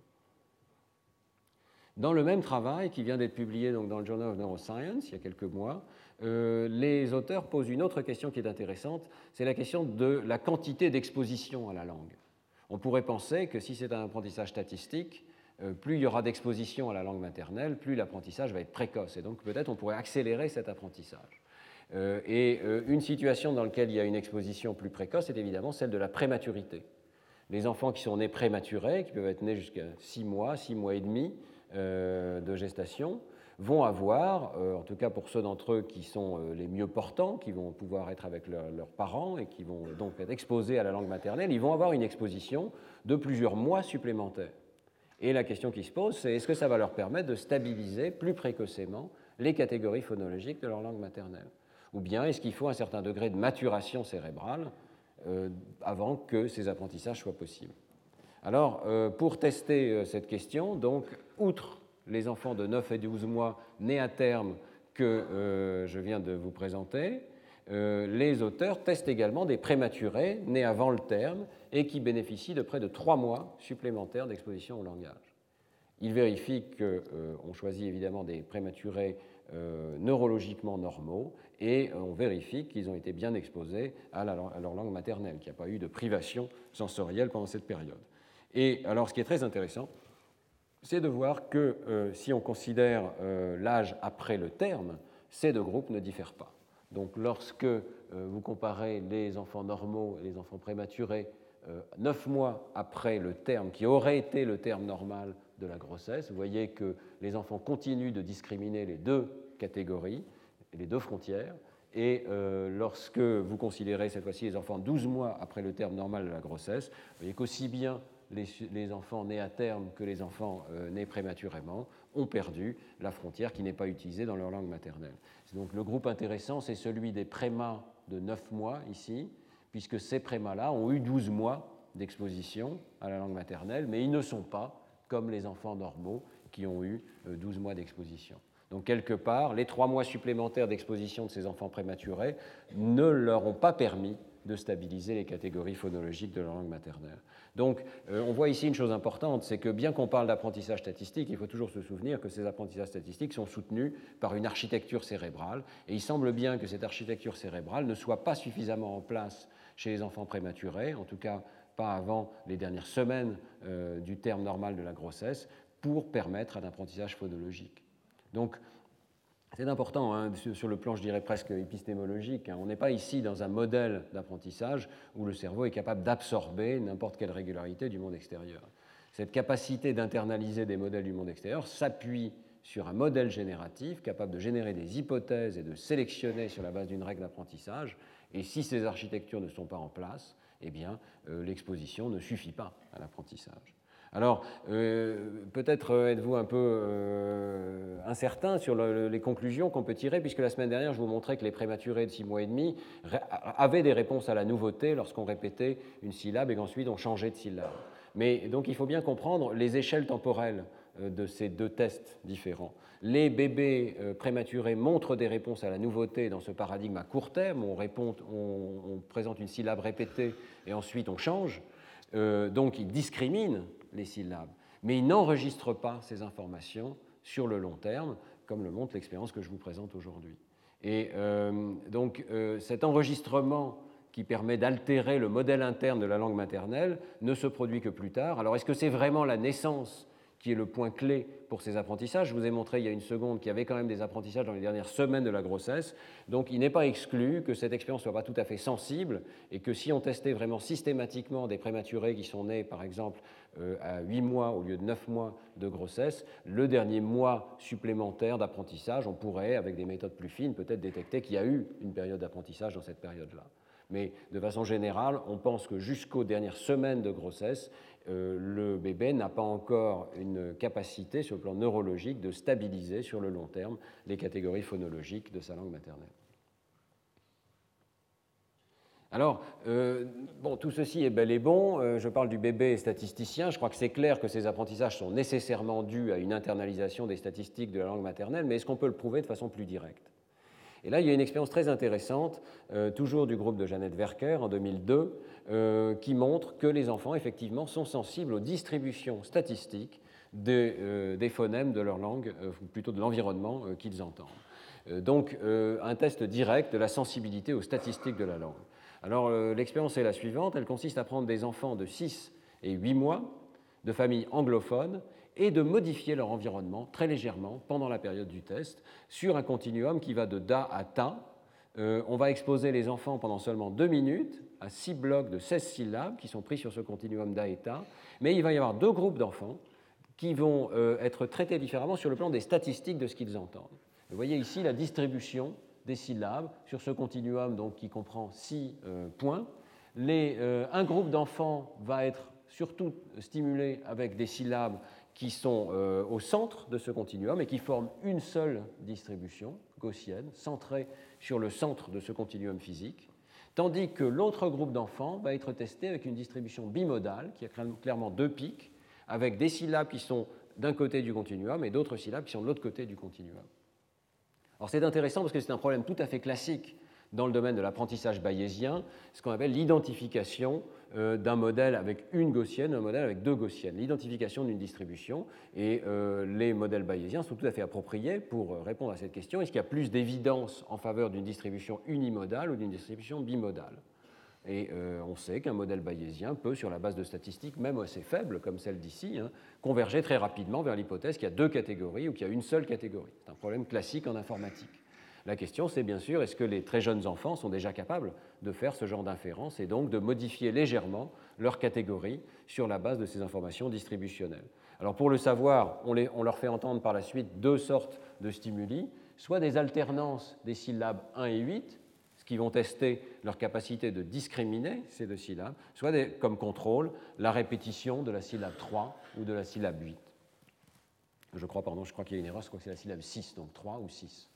Dans le même travail qui vient d'être publié donc, dans le Journal of Neuroscience il y a quelques mois, euh, les auteurs posent une autre question qui est intéressante, c'est la question de la quantité d'exposition à la langue. On pourrait penser que si c'est un apprentissage statistique, euh, plus il y aura d'exposition à la langue maternelle, plus l'apprentissage va être précoce. Et donc peut-être on pourrait accélérer cet apprentissage. Euh, et une situation dans laquelle il y a une exposition plus précoce est évidemment celle de la prématurité. Les enfants qui sont nés prématurés, qui peuvent être nés jusqu'à 6 mois, 6 mois et demi de gestation, vont avoir, euh, en tout cas pour ceux d'entre eux qui sont euh, les mieux portants, qui vont pouvoir être avec leurs parents et qui vont donc être exposés à la langue maternelle, ils vont avoir une exposition de plusieurs mois supplémentaires. Et la question qui se pose, c'est est-ce que ça va leur permettre de stabiliser plus précocement les catégories phonologiques de leur langue maternelle? Ou bien est-ce qu'il faut un certain degré de maturation cérébrale euh, avant que ces apprentissages soient possibles? Alors, pour tester cette question, donc, outre les enfants de 9 et 12 mois nés à terme que euh, je viens de vous présenter, euh, les auteurs testent également des prématurés nés avant le terme et qui bénéficient de près de 3 mois supplémentaires d'exposition au langage. Ils vérifient qu'on euh, choisit évidemment des prématurés neurologiquement normaux et on vérifie qu'ils ont été bien exposés à, à leur langue maternelle, qu'il n'y a pas eu de privation sensorielle pendant cette période. Et alors ce qui est très intéressant, c'est de voir que euh, si on considère euh, l'âge après le terme, ces deux groupes ne diffèrent pas. Donc lorsque euh, vous comparez les enfants normaux et les enfants prématurés, neuf mois après le terme qui aurait été le terme normal de la grossesse, vous voyez que les enfants continuent de discriminer les deux catégories, les deux frontières, et lorsque vous considérez cette fois-ci les enfants 12 mois après le terme normal de la grossesse, vous voyez qu'aussi bien les, enfants nés à terme que les enfants euh, nés prématurément ont perdu la frontière qui n'est pas utilisée dans leur langue maternelle. Donc le groupe intéressant, c'est celui des prémas de 9 mois ici, puisque ces prémas-là ont eu 12 mois d'exposition à la langue maternelle, mais ils ne sont pas comme les enfants normaux qui ont eu 12 euh, mois d'exposition. Donc quelque part, les trois mois supplémentaires d'exposition de ces enfants prématurés ne leur ont pas permis de stabiliser les catégories phonologiques de leur langue maternelle. Donc, euh, on voit ici une chose importante, c'est que bien qu'on parle d'apprentissage statistique, il faut toujours se souvenir que ces apprentissages statistiques sont soutenus par une architecture cérébrale, et il semble bien que cette architecture cérébrale ne soit pas suffisamment en place chez les enfants prématurés, en tout cas pas avant les dernières semaines euh, du terme normal de la grossesse, pour permettre un apprentissage phonologique. Donc, c'est important hein, sur le plan, je dirais presque épistémologique. Hein. On n'est pas ici dans un modèle d'apprentissage où le cerveau est capable d'absorber n'importe quelle régularité du monde extérieur. Cette capacité d'internaliser des modèles du monde extérieur s'appuie sur un modèle génératif capable de générer des hypothèses et de sélectionner sur la base d'une règle d'apprentissage. Et si ces architectures ne sont pas en place, eh bien, euh, l'exposition ne suffit pas à l'apprentissage. Alors, euh, peut-être euh, êtes-vous un peu euh, incertain sur les conclusions qu'on peut tirer, puisque la semaine dernière, je vous montrais que les prématurés de 6 mois et demi avaient des réponses à la nouveauté lorsqu'on répétait une syllabe et qu'ensuite on changeait de syllabe. Mais donc, il faut bien comprendre les échelles temporelles de ces deux tests différents. Les bébés prématurés montrent des réponses à la nouveauté dans ce paradigme à court terme, on, présente une syllabe répétée et ensuite on change. donc ils discriminent les syllabes. Mais il n'enregistre pas ces informations sur le long terme, comme le montre l'expérience que je vous présente aujourd'hui. Et euh, donc euh, cet enregistrement qui permet d'altérer le modèle interne de la langue maternelle ne se produit que plus tard. Alors est-ce que c'est vraiment la naissance qui est le point clé pour ces apprentissages. Je vous ai montré il y a une seconde qu'il y avait quand même des apprentissages dans les dernières semaines de la grossesse. Donc il n'est pas exclu que cette expérience soit pas tout à fait sensible et que si on testait vraiment systématiquement des prématurés qui sont nés, par exemple, euh, à 8 mois au lieu de 9 mois de grossesse, le dernier mois supplémentaire d'apprentissage, on pourrait, avec des méthodes plus fines, peut-être détecter qu'il y a eu une période d'apprentissage dans cette période-là. Mais de façon générale, on pense que jusqu'aux dernières semaines de grossesse, le bébé n'a pas encore une capacité sur le plan neurologique de stabiliser sur le long terme les catégories phonologiques de sa langue maternelle. Alors, euh, tout ceci est bel et bon. Euh, je parle du bébé statisticien. Je crois que c'est clair que ces apprentissages sont nécessairement dus à une internalisation des statistiques de la langue maternelle, mais est-ce qu'on peut le prouver de façon plus directe? Et là, il y a une expérience très intéressante, toujours du groupe de Jeannette Werker en 2002, euh, qui montre que les enfants, effectivement, sont sensibles aux distributions statistiques des, euh, phonèmes de leur langue, euh, ou plutôt de l'environnement qu'ils entendent. donc, un test direct de la sensibilité aux statistiques de la langue. Alors, l'expérience est la suivante. Elle consiste à prendre des enfants de 6 et 8 mois de familles anglophones et de modifier leur environnement très légèrement pendant la période du test sur un continuum qui va de da à ta, euh, on va exposer les enfants pendant seulement deux minutes à six blocs de 16 syllabes qui sont pris sur ce continuum d'A-État, mais il va y avoir deux groupes d'enfants qui vont euh, être traités différemment sur le plan des statistiques de ce qu'ils entendent. Vous voyez ici la distribution des syllabes sur ce continuum donc, qui comprend six euh, points. un groupe d'enfants va être surtout stimulé avec des syllabes qui sont au centre de ce continuum et qui forment une seule distribution gaussienne, centrée sur le centre de ce continuum physique, tandis que l'autre groupe d'enfants va être testé avec une distribution bimodale qui a clairement deux pics, avec des syllabes qui sont d'un côté du continuum et d'autres syllabes qui sont de l'autre côté du continuum. Alors c'est intéressant parce que c'est un problème tout à fait classique dans le domaine de l'apprentissage bayésien, ce qu'on appelle l'identification euh, d'un modèle avec une gaussienne, un modèle avec deux gaussiennes, l'identification d'une distribution. Et euh, les modèles bayésiens sont tout à fait appropriés pour euh, répondre à cette question. Est-ce qu'il y a plus d'évidence en faveur d'une distribution unimodale ou d'une distribution bimodale? Et on sait qu'un modèle bayésien peut, sur la base de statistiques même assez faibles, comme celle d'ici, hein, converger très rapidement vers l'hypothèse qu'il y a deux catégories ou qu'il y a une seule catégorie. C'est un problème classique en informatique. La question, c'est bien sûr, est-ce que les très jeunes enfants sont déjà capables de faire ce genre d'inférence et donc de modifier légèrement leur catégorie sur la base de ces informations distributionnelles? Alors pour le savoir, on, on leur fait entendre par la suite deux sortes de stimuli, soit des alternances des syllabes 1 et 8, ce qui vont tester leur capacité de discriminer ces deux syllabes, soit comme contrôle la répétition de la syllabe 3 ou de la syllabe 8. Je crois, pardon, je crois qu'il y a une erreur, je crois que c'est la syllabe 6, donc 3 ou 6.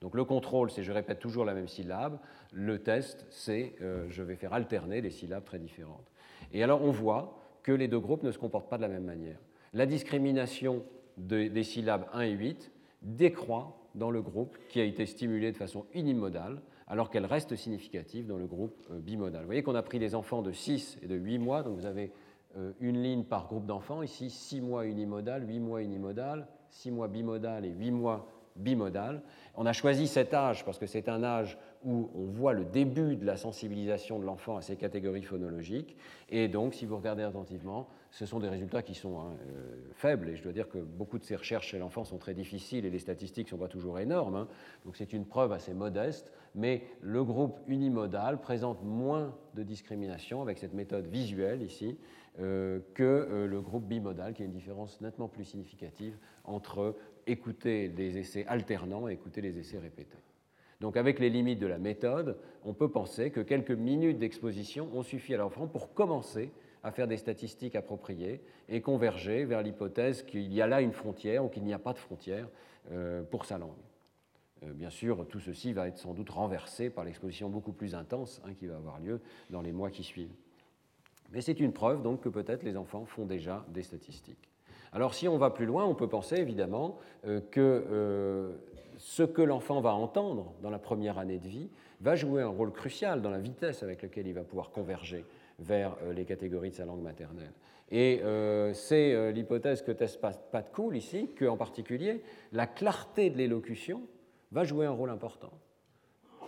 Donc le contrôle, c'est je répète toujours la même syllabe. Le test, c'est euh, je vais faire alterner des syllabes très différentes. Et alors on voit que les deux groupes ne se comportent pas de la même manière. La discrimination des syllabes 1 et 8 décroît dans le groupe qui a été stimulé de façon unimodale, alors qu'elle reste significative dans le groupe euh, bimodal. Vous voyez qu'on a pris des enfants de 6 et de 8 mois, donc vous avez euh, une ligne par groupe d'enfants, ici 6 mois unimodal, 8 mois unimodal, 6 mois bimodal et 8 mois bimodal. On a choisi cet âge parce que c'est un âge où on voit le début de la sensibilisation de l'enfant à ces catégories phonologiques. Et donc, si vous regardez attentivement, ce sont des résultats qui sont hein, euh, faibles. Et je dois dire que beaucoup de ces recherches chez l'enfant sont très difficiles et les statistiques ne sont pas toujours énormes. Hein. Donc, c'est une preuve assez modeste. Mais le groupe unimodal présente moins de discrimination avec cette méthode visuelle ici euh, que euh, le groupe bimodal, qui a une différence nettement plus significative entre écouter des essais alternants et écouter les essais répétés. Donc avec les limites de la méthode, on peut penser que quelques minutes d'exposition ont suffi à l'enfant pour commencer à faire des statistiques appropriées et converger vers l'hypothèse qu'il y a là une frontière ou qu'il n'y a pas de frontière euh, pour sa langue. Euh, bien sûr, tout ceci va être sans doute renversé par l'exposition beaucoup plus intense hein, qui va avoir lieu dans les mois qui suivent. Mais c'est une preuve donc que peut-être les enfants font déjà des statistiques. Alors si on va plus loin, on peut penser évidemment euh, que euh, ce que l'enfant va entendre dans la première année de vie va jouer un rôle crucial dans la vitesse avec laquelle il va pouvoir converger vers euh, les catégories de sa langue maternelle. Et c'est l'hypothèse que teste Pat Cool ici, qu'en particulier, la clarté de l'élocution va jouer un rôle important.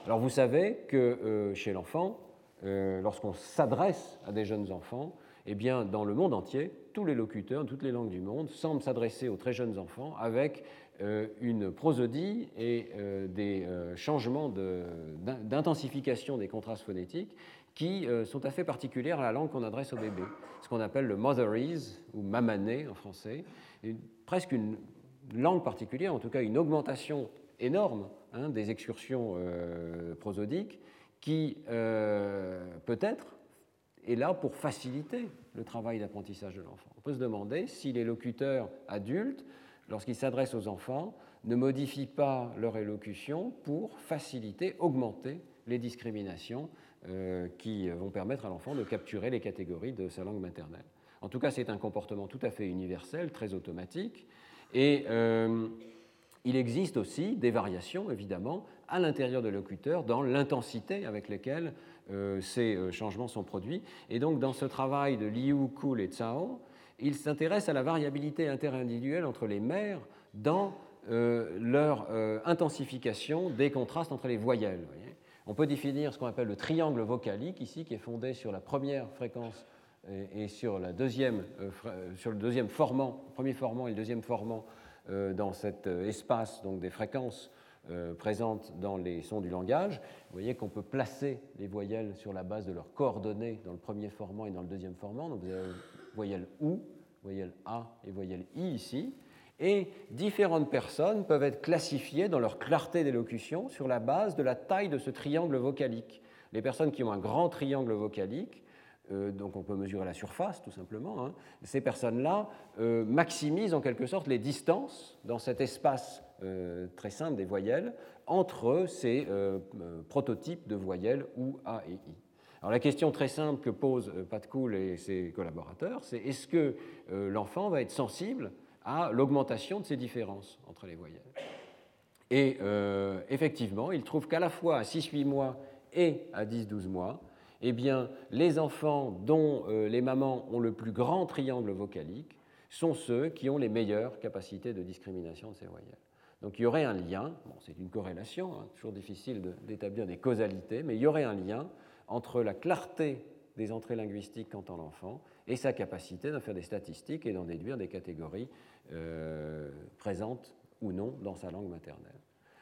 Alors vous savez que chez l'enfant, lorsqu'on s'adresse à des jeunes enfants, eh bien, dans le monde entier, tous les locuteurs, toutes les langues du monde, semblent s'adresser aux très jeunes enfants avec euh, une prosodie et euh, des euh, changements d'intensification des contrastes phonétiques qui sont assez particulières à la langue qu'on adresse au bébé, ce qu'on appelle le motherese ou mamané en français, presque une langue particulière, en tout cas une augmentation énorme hein, des excursions prosodiques qui peut-être est là pour faciliter le travail d'apprentissage de l'enfant. On peut se demander si les locuteurs adultes, lorsqu'ils s'adressent aux enfants, ne modifient pas leur élocution pour faciliter, augmenter les discriminations euh, qui vont permettre à l'enfant de capturer les catégories de sa langue maternelle. En tout cas, c'est un comportement tout à fait universel, très automatique, et euh, il existe aussi des variations, évidemment, à l'intérieur de locuteur dans l'intensité avec laquelle euh, ces euh, changements sont produits. Et donc, dans ce travail de Liu, Kuhl et Tsao, ils s'intéressent à la variabilité interindividuelle entre les mères dans euh, leur intensification des contrastes entre les voyelles. On peut définir ce qu'on appelle le triangle vocalique ici, qui est fondé sur la première fréquence et, sur, la deuxième, sur le deuxième formant, premier formant et le deuxième formant dans cet espace donc des fréquences euh, présentes dans les sons du langage. Vous voyez qu'on peut placer les voyelles sur la base de leurs coordonnées dans le premier formant et dans le deuxième formant. Donc vous avez voyelle OU, voyelle A et voyelle I ici. Et différentes personnes peuvent être classifiées dans leur clarté d'élocution sur la base de la taille de ce triangle vocalique. Les personnes qui ont un grand triangle vocalique euh, donc on peut mesurer la surface tout simplement, hein. ces personnes-là euh, maximisent en quelque sorte les distances dans cet espace très simple des voyelles entre ces prototypes de voyelles ou A et I. Alors la question très simple que posent Pat Cool et ses collaborateurs, c'est est-ce que l'enfant va être sensible à l'augmentation de ces différences entre les voyelles? Et effectivement, ils trouvent qu'à la fois à 6-8 mois et à 10-12 mois, eh bien, les enfants dont euh, les mamans ont le plus grand triangle vocalique sont ceux qui ont les meilleures capacités de discrimination de ces voyelles. Donc il y aurait un lien, bon, c'est une corrélation, hein, toujours difficile d'établir des causalités, mais il y aurait un lien entre la clarté des entrées linguistiques qu'entend l'enfant et sa capacité d'en faire des statistiques et d'en déduire des catégories euh, présentes ou non dans sa langue maternelle.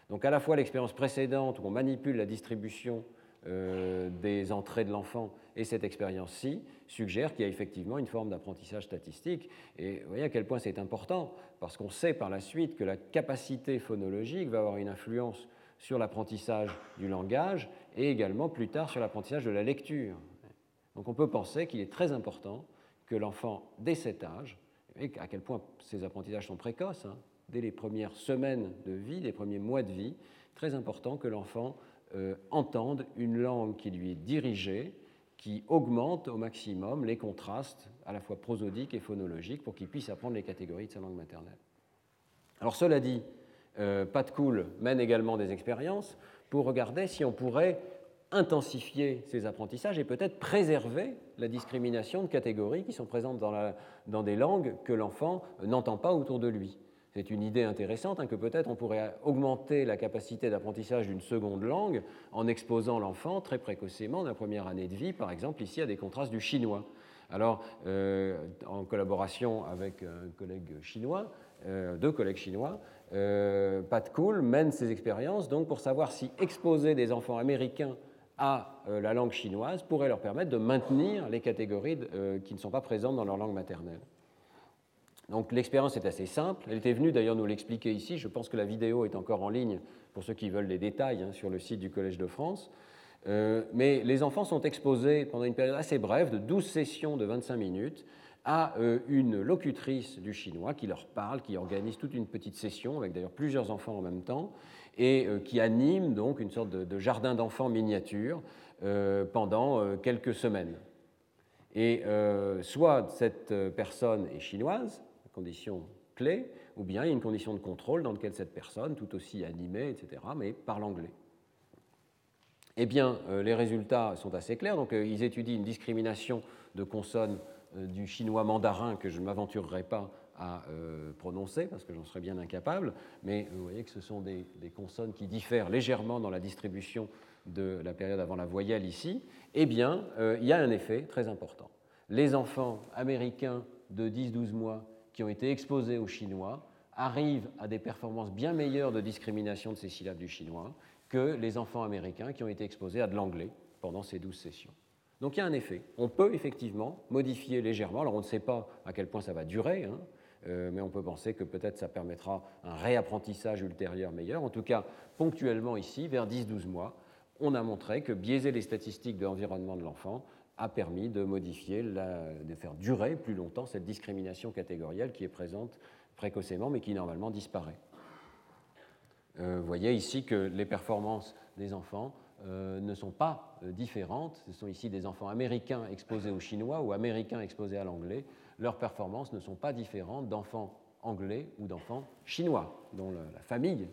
Donc à la fois l'expérience précédente où on manipule la distribution euh, des entrées de l'enfant et cette expérience-ci suggère qu'il y a effectivement une forme d'apprentissage statistique. Et vous voyez à quel point c'est important, parce qu'on sait par la suite que la capacité phonologique va avoir une influence sur l'apprentissage du langage et également plus tard sur l'apprentissage de la lecture. Donc on peut penser qu'il est très important que l'enfant, dès cet âge, et à quel point ces apprentissages sont précoces, hein, dès les premières semaines de vie, les premiers mois de vie, très important que l'enfant euh, entende une langue qui lui est dirigée, qui augmente au maximum les contrastes à la fois prosodiques et phonologiques pour qu'il puisse apprendre les catégories de sa langue maternelle. Alors cela dit, euh, Pat Cool mène également des expériences pour regarder si on pourrait intensifier ces apprentissages et peut-être préserver la discrimination de catégories qui sont présentes dans des langues que l'enfant n'entend pas autour de lui. C'est une idée intéressante hein, que peut-être on pourrait augmenter la capacité d'apprentissage d'une seconde langue en exposant l'enfant très précocement, dans la première année de vie, par exemple ici à des contrastes du chinois. Alors, euh, en collaboration avec un collègue chinois, euh, deux collègues chinois, euh, Pat Cool mène ces expériences donc pour savoir si exposer des enfants américains à la langue chinoise pourrait leur permettre de maintenir les catégories qui ne sont pas présentes dans leur langue maternelle. Donc l'expérience est assez simple. Elle était venue d'ailleurs nous l'expliquer ici. Je pense que la vidéo est encore en ligne pour ceux qui veulent des détails hein, sur le site du Collège de France. Euh, mais les enfants sont exposés pendant une période assez brève, de 12 sessions de 25 minutes, à euh, une locutrice du chinois qui leur parle, qui organise toute une petite session, avec d'ailleurs plusieurs enfants en même temps, et euh, qui anime donc une sorte de jardin d'enfants miniature pendant quelques semaines. Et soit cette personne est chinoise, condition clé, ou bien il y a une condition de contrôle dans laquelle cette personne, tout aussi animée, etc., mais parle anglais. Eh bien, euh, les résultats sont assez clairs. Donc, euh, ils étudient une discrimination de consonnes euh, du chinois mandarin que je ne m'aventurerai pas à prononcer, parce que j'en serais bien incapable, mais vous voyez que ce sont des, consonnes qui diffèrent légèrement dans la distribution de la période avant la voyelle ici, eh bien, il y a un effet très important. Les enfants américains de 10-12 mois qui ont été exposés au chinois arrivent à des performances bien meilleures de discrimination de ces syllabes du chinois que les enfants américains qui ont été exposés à de l'anglais pendant ces 12 sessions. Donc il y a un effet. On peut effectivement modifier légèrement, alors on ne sait pas à quel point ça va durer, hein, euh, mais on peut penser que peut-être ça permettra un réapprentissage ultérieur meilleur. En tout cas, ponctuellement ici, vers 10-12 mois, on a montré que biaiser les statistiques de l'environnement de l'enfant a permis de modifier, de faire durer plus longtemps cette discrimination catégorielle qui est présente précocement, mais qui normalement disparaît. Euh, vous voyez ici que les performances des enfants euh, ne sont pas euh, différentes. Ce sont ici des enfants américains exposés au chinois ou américains exposés à l'anglais. Leurs performances ne sont pas différentes d'enfants anglais ou d'enfants chinois, dont la famille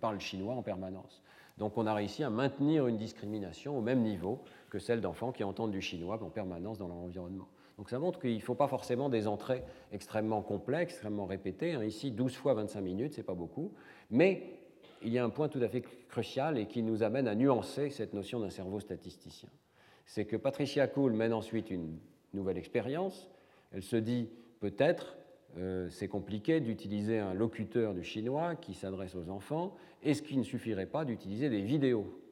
parle chinois en permanence. Donc on a réussi à maintenir une discrimination au même niveau que celle d'enfants qui entendent du chinois en permanence dans leur environnement. Donc ça montre qu'il ne faut pas forcément des entrées extrêmement complexes, extrêmement répétées. Hein. Ici, 12 fois 25 minutes, ce n'est pas beaucoup. Mais il y a un point tout à fait crucial et qui nous amène à nuancer cette notion d'un cerveau statisticien. C'est que Patricia Kuhl mène ensuite une nouvelle expérience. Elle se dit peut-être euh, c'est compliqué d'utiliser un locuteur du chinois qui s'adresse aux enfants. Est-ce qu'il ne suffirait pas d'utiliser des vidéos?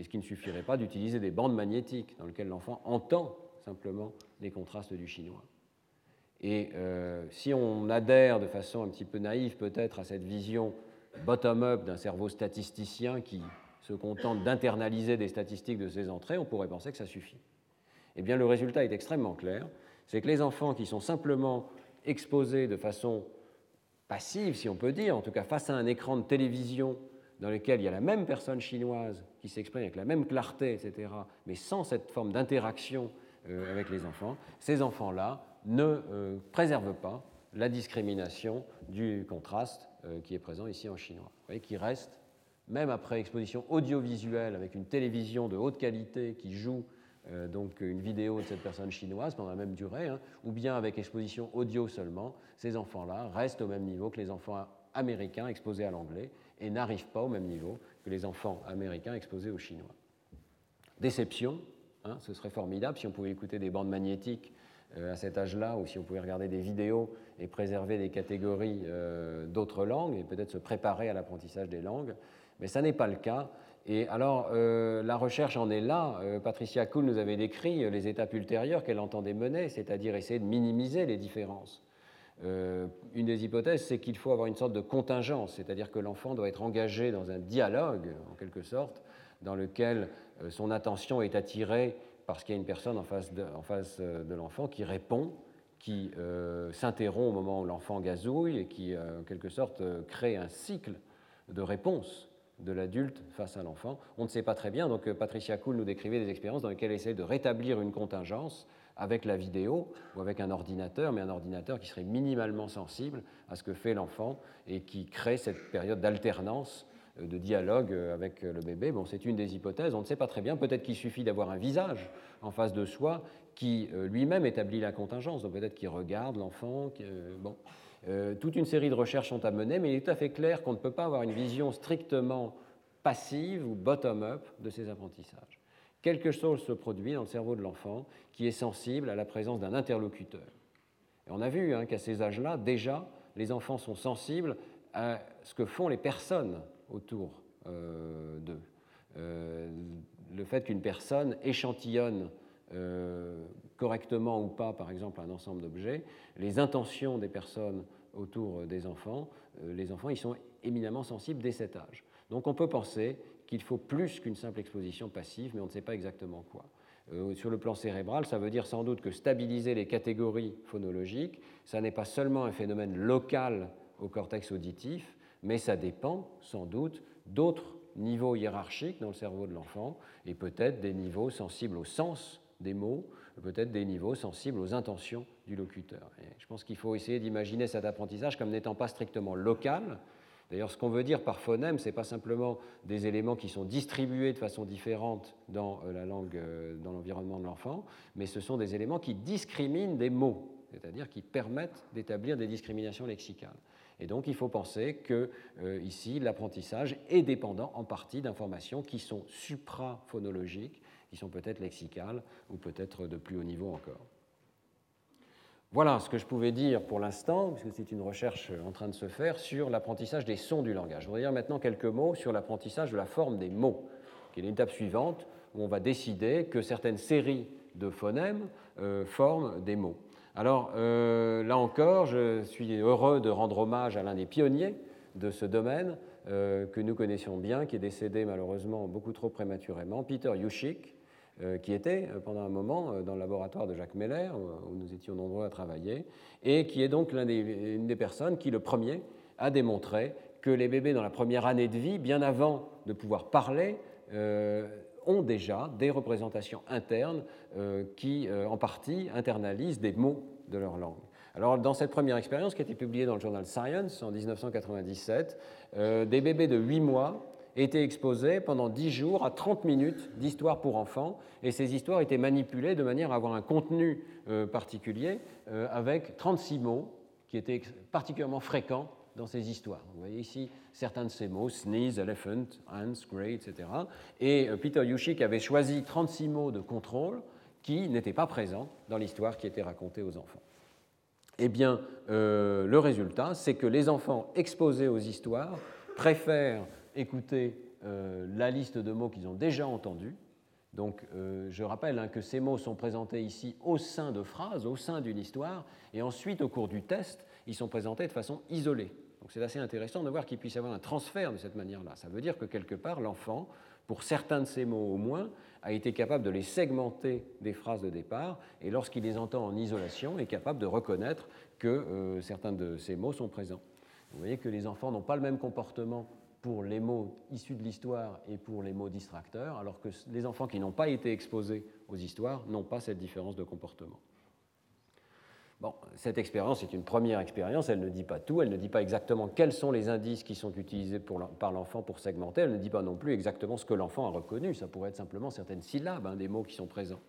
Est-ce qu'il ne suffirait pas d'utiliser des bandes magnétiques dans lesquelles l'enfant entend simplement les contrastes du chinois. Et euh, si on adhère de façon un petit peu naïve peut-être à cette vision bottom-up d'un cerveau statisticien qui se contente d'internaliser des statistiques de ses entrées, on pourrait penser que ça suffit. Eh bien, le résultat est extrêmement clair. C'est que les enfants qui sont simplement exposés de façon passive, si on peut dire, en tout cas face à un écran de télévision dans lequel il y a la même personne chinoise qui s'exprime avec la même clarté, etc., mais sans cette forme d'interaction euh, avec les enfants, ces enfants-là ne euh, préservent pas la discrimination du contraste euh, qui est présent ici en chinois. Voyez qui reste, même après exposition audiovisuelle avec une télévision de haute qualité qui joue donc une vidéo de cette personne chinoise pendant la même durée, hein, ou bien avec exposition audio seulement, ces enfants-là restent au même niveau que les enfants américains exposés à l'anglais et n'arrivent pas au même niveau que les enfants américains exposés au chinois. Déception, Hein, ce serait formidable si on pouvait écouter des bandes magnétiques euh, à cet âge-là, ou si on pouvait regarder des vidéos et préserver des catégories euh, d'autres langues, et peut-être se préparer à l'apprentissage des langues. Mais ça n'est pas le cas. Et alors, euh, la recherche en est là. Patricia Kuhl nous avait décrit les étapes ultérieures qu'elle entendait mener, c'est-à-dire essayer de minimiser les différences. Une des hypothèses, c'est qu'il faut avoir une sorte de contingence, c'est-à-dire que l'enfant doit être engagé dans un dialogue, en quelque sorte, dans lequel euh, son attention est attirée parce qu'il y a une personne en face de, euh, l'enfant qui répond, qui euh, s'interrompt au moment où l'enfant gazouille et qui, en quelque sorte, crée un cycle de réponse de l'adulte face à l'enfant. On ne sait pas très bien, donc Patricia Kuhl nous décrivait des expériences dans lesquelles elle essaie de rétablir une contingence avec la vidéo ou avec un ordinateur, mais un ordinateur qui serait minimalement sensible à ce que fait l'enfant et qui crée cette période d'alternance euh, de dialogue euh, avec le bébé. Bon, c'est une des hypothèses, on ne sait pas très bien. Peut-être qu'il suffit d'avoir un visage en face de soi qui euh, lui-même établit la contingence. Donc peut-être qu'il regarde l'enfant. bon. toute une série de recherches sont à mener, mais il est tout à fait clair qu'on ne peut pas avoir une vision strictement passive ou bottom-up de ces apprentissages. Quelque chose se produit dans le cerveau de l'enfant qui est sensible à la présence d'un interlocuteur. Et on a vu hein, qu'à ces âges-là, déjà, les enfants sont sensibles à ce que font les personnes autour euh, d'eux. Euh, le fait qu'une personne échantillonne euh, correctement ou pas, par exemple, un ensemble d'objets, les intentions des personnes autour des enfants, les enfants, ils sont éminemment sensibles dès cet âge. Donc on peut penser qu'il faut plus qu'une simple exposition passive, mais on ne sait pas exactement quoi. sur le plan cérébral, ça veut dire sans doute que stabiliser les catégories phonologiques, ça n'est pas seulement un phénomène local au cortex auditif, mais ça dépend sans doute d'autres niveaux hiérarchiques dans le cerveau de l'enfant, et peut-être des niveaux sensibles au sens des mots, peut-être des niveaux sensibles aux intentions du locuteur. je pense qu'il faut essayer d'imaginer cet apprentissage comme n'étant pas strictement local. D'ailleurs, ce qu'on veut dire par phonème, ce n'est pas simplement des éléments qui sont distribués de façon différente dans euh, la langue, euh, dans l'environnement de l'enfant, mais ce sont des éléments qui discriminent des mots c'est-à-dire qui permettent d'établir des discriminations lexicales. Et donc il faut penser que euh, ici l'apprentissage est dépendant en partie d'informations qui sont supraphonologiques, qui sont peut-être lexicales ou peut-être de plus haut niveau encore. Voilà ce que je pouvais dire pour l'instant, puisque c'est une recherche en train de se faire sur l'apprentissage des sons du langage. Je voudrais dire maintenant quelques mots sur l'apprentissage de la forme des mots, qui est l'étape suivante, où on va décider que certaines séries de phonèmes euh, forment des mots. Alors euh, là encore, je suis heureux de rendre hommage à l'un des pionniers de ce domaine euh, que nous connaissions bien, qui est décédé malheureusement beaucoup trop prématurément, Peter Yushik, euh, qui était pendant un moment dans le laboratoire de Jacques Meller, où nous étions nombreux à travailler, et qui est donc l'une des, personnes qui, le premier, a démontré que les bébés dans la première année de vie, bien avant de pouvoir parler, ont déjà des représentations internes euh, qui, euh, en partie, internalisent des mots de leur langue. Alors, dans cette première expérience qui a été publiée dans le journal Science en 1997, euh, des bébés de 8 mois étaient exposés pendant 10 jours à 30 minutes d'histoire pour enfants, et ces histoires étaient manipulées de manière à avoir un contenu particulier avec 36 mots qui étaient particulièrement fréquents dans ces histoires. Vous voyez ici certains de ces mots, sneeze, elephant, ants, grey, etc. Et euh, Peter Yushik avait choisi 36 mots de contrôle qui n'étaient pas présents dans l'histoire qui était racontée aux enfants. Eh bien, euh, le résultat, c'est que les enfants exposés aux histoires préfèrent écouter euh, la liste de mots qu'ils ont déjà entendus. Donc, je rappelle hein, que ces mots sont présentés ici au sein de phrases, au sein d'une histoire, et ensuite, au cours du test, ils sont présentés de façon isolée. Donc c'est assez intéressant de voir qu'il puisse y avoir un transfert de cette manière-là. Ça veut dire que quelque part, l'enfant, pour certains de ces mots au moins, a été capable de les segmenter des phrases de départ, et lorsqu'il les entend en isolation, est capable de reconnaître que euh, certains de ces mots sont présents. Vous voyez que les enfants n'ont pas le même comportement pour les mots issus de l'histoire et pour les mots distracteurs, alors que les enfants qui n'ont pas été exposés aux histoires n'ont pas cette différence de comportement. Bon, cette expérience est une première expérience, elle ne dit pas tout, elle ne dit pas exactement quels sont les indices qui sont utilisés par l'enfant pour segmenter, elle ne dit pas non plus exactement ce que l'enfant a reconnu, ça pourrait être simplement certaines syllabes, hein, des mots qui sont présents.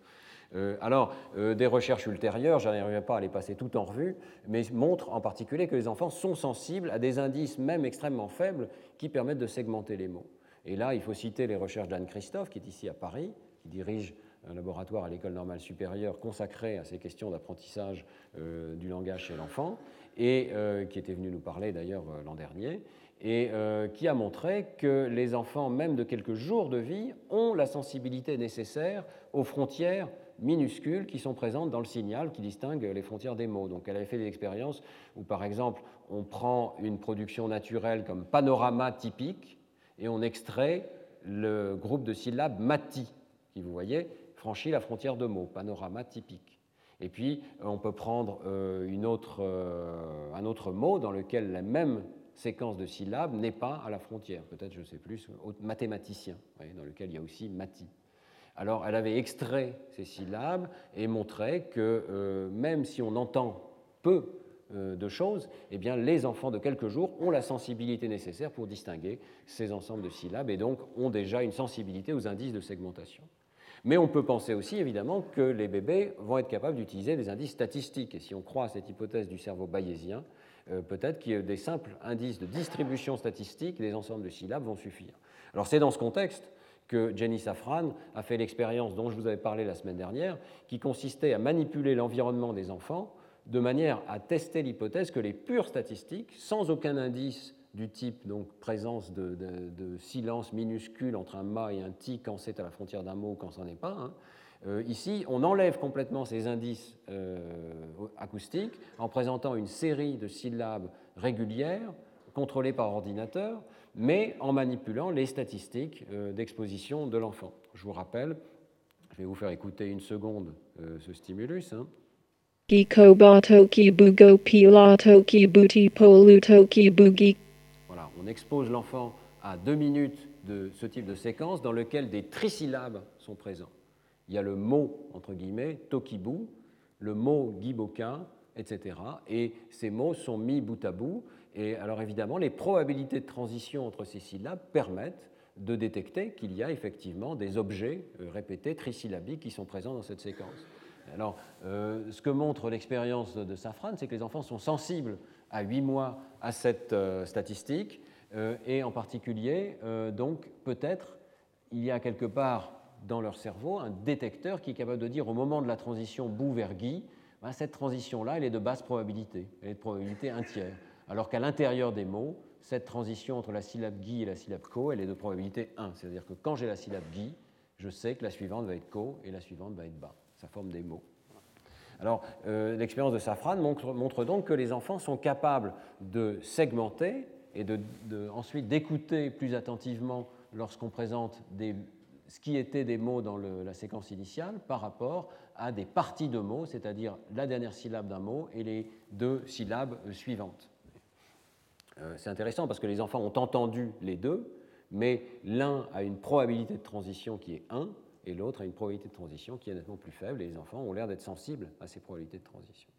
Euh, alors, euh, des recherches ultérieures, je n'arriverai pas à les passer toutes en revue, mais montrent en particulier que les enfants sont sensibles à des indices, même extrêmement faibles, qui permettent de segmenter les mots. Et là, il faut citer les recherches d'Anne Christophe, qui est ici à Paris, qui dirige un laboratoire à l'école normale supérieure consacré à ces questions d'apprentissage euh, du langage chez l'enfant, et qui était venu nous parler d'ailleurs l'an dernier, et qui a montré que les enfants, même de quelques jours de vie, ont la sensibilité nécessaire aux frontières minuscules qui sont présentes dans le signal qui distingue les frontières des mots. Donc elle avait fait des expériences où, par exemple, on prend une production naturelle comme panorama typique et on extrait le groupe de syllabes mati, qui, vous voyez, franchit la frontière de mots, panorama typique. Et puis, on peut prendre euh, une autre, euh, un autre mot dans lequel la même séquence de syllabes n'est pas à la frontière, peut-être, je ne sais plus, mathématicien, dans lequel il y a aussi mati. Alors, elle avait extrait ces syllabes et montré que même si on entend peu de choses, eh bien, les enfants de quelques jours ont la sensibilité nécessaire pour distinguer ces ensembles de syllabes et donc ont déjà une sensibilité aux indices de segmentation. Mais on peut penser aussi, évidemment, que les bébés vont être capables d'utiliser des indices statistiques. Et si on croit à cette hypothèse du cerveau bayésien, euh, peut-être que des simples indices de distribution statistique des ensembles de syllabes vont suffire. Alors c'est dans ce contexte que Jenny Safran a fait l'expérience dont je vous avais parlé la semaine dernière, qui consistait à manipuler l'environnement des enfants de manière à tester l'hypothèse que les pures statistiques, sans aucun indice du type donc présence de, silence minuscule entre un ma et un ti quand c'est à la frontière d'un mot ou quand c'en est pas. Hein. Euh, ici, on enlève complètement ces indices euh, acoustiques en présentant une série de syllabes régulières contrôlées par ordinateur, mais en manipulant les statistiques euh, d'exposition de l'enfant. Je vous rappelle, je vais vous faire écouter une seconde ce stimulus. Hein on expose l'enfant à deux minutes de ce type de séquence dans lequel des trisyllabes sont présents. Il y a le mot, entre guillemets, tokibu, le mot giboka, etc. Et ces mots sont mis bout à bout. Et alors évidemment, les probabilités de transition entre ces syllabes permettent de détecter qu'il y a effectivement des objets euh, répétés trisyllabiques qui sont présents dans cette séquence. Alors, euh, ce que montre l'expérience de, Safran, c'est que les enfants sont sensibles à 8 mois à cette euh, statistique, et en particulier, donc, peut-être, il y a quelque part dans leur cerveau un détecteur qui est capable de dire au moment de la transition bout vers Guy, ben, cette transition-là, elle est de basse probabilité, elle est de probabilité un tiers. Alors qu'à l'intérieur des mots, cette transition entre la syllabe Guy et la syllabe co, elle est de probabilité 1. C'est-à-dire que quand j'ai la syllabe Guy, je sais que la suivante va être co et la suivante va être bas. Ça forme des mots. Alors, euh, l'expérience de Safran montre, donc que les enfants sont capables de segmenter et de, ensuite d'écouter plus attentivement lorsqu'on présente ce qui était des mots dans la séquence initiale par rapport à des parties de mots, c'est-à-dire la dernière syllabe d'un mot et les deux syllabes suivantes. Euh, c'est intéressant parce que les enfants ont entendu les deux, mais l'un a une probabilité de transition qui est 1 et l'autre a une probabilité de transition qui est nettement plus faible, et les enfants ont l'air d'être sensibles à ces probabilités de transition.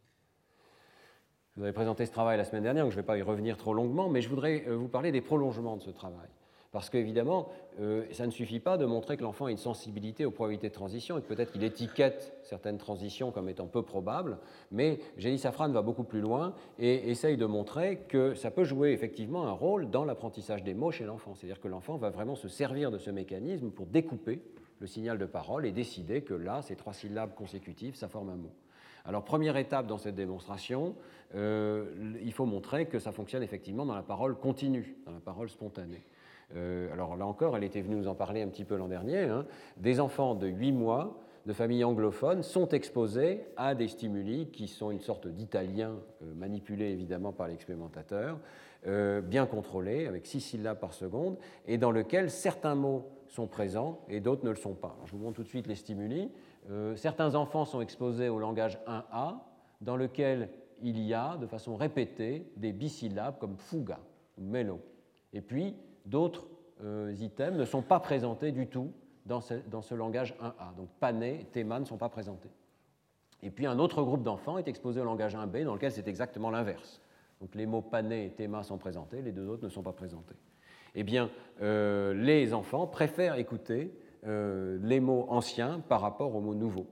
Je vous avais présenté ce travail la semaine dernière, donc je ne vais pas y revenir trop longuement, mais je voudrais euh, vous parler des prolongements de ce travail. Parce qu'évidemment, euh, ça ne suffit pas de montrer que l'enfant a une sensibilité aux probabilités de transition et que peut-être qu'il étiquette certaines transitions comme étant peu probables, mais Jenny Safran va beaucoup plus loin et essaye de montrer que ça peut jouer effectivement un rôle dans l'apprentissage des mots chez l'enfant. C'est-à-dire que l'enfant va vraiment se servir de ce mécanisme pour découper le signal de parole et décider que là, ces trois syllabes consécutives, ça forme un mot. Alors, première étape dans cette démonstration, euh, il faut montrer que ça fonctionne effectivement dans la parole continue, dans la parole spontanée. Euh, alors là encore, elle était venue nous en parler un petit peu l'an dernier, hein. des enfants de 8 mois de familles anglophones sont exposés à des stimuli qui sont une sorte d'italien euh, manipulé évidemment par l'expérimentateur, euh, bien contrôlé, avec 6 syllabes par seconde, et dans lequel certains mots sont présents et d'autres ne le sont pas. je vous montre tout de suite les stimuli. certains enfants sont exposés au langage 1A, dans lequel il y a de façon répétée des bisyllabes comme fuga ou melo. Et puis, d'autres euh, items ne sont pas présentés du tout dans ce, langage 1A. Donc pané et théma ne sont pas présentés. Et puis un autre groupe d'enfants est exposé au langage 1B dans lequel c'est exactement l'inverse. Donc les mots pané et théma sont présentés, les deux autres ne sont pas présentés. Eh bien, euh, les enfants préfèrent écouter euh, les mots anciens par rapport aux mots nouveaux.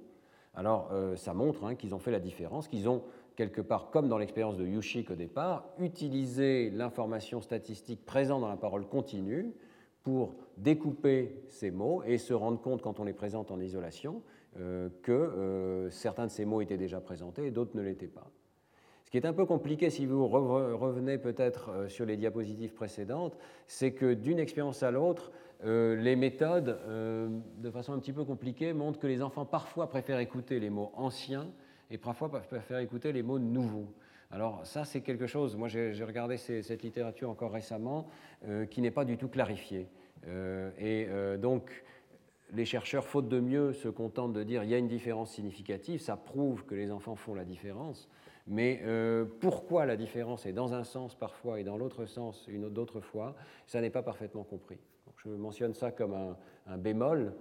Alors, ça montre hein, qu'ils ont fait la différence, qu'ils ont quelque part, comme dans l'expérience de Yushik au départ, utiliser l'information statistique présente dans la parole continue pour découper ces mots et se rendre compte, quand on les présente en isolation, euh, que euh, certains de ces mots étaient déjà présentés et d'autres ne l'étaient pas. Ce qui est un peu compliqué si vous revenez peut-être euh, sur les diapositives précédentes, c'est que d'une expérience à l'autre, les méthodes, de façon un petit peu compliquée, montrent que les enfants parfois préfèrent écouter les mots anciens et parfois peuvent faire écouter les mots nouveaux. Alors ça, c'est quelque chose, moi j'ai regardé cette littérature encore récemment, euh, qui n'est pas du tout clarifiée. Euh, et euh, donc, les chercheurs, faute de mieux, se contentent de dire il y a une différence significative, ça prouve que les enfants font la différence, mais pourquoi la différence est dans un sens parfois et dans l'autre sens une autre d'autres fois, ça n'est pas parfaitement compris. je mentionne ça comme un bémol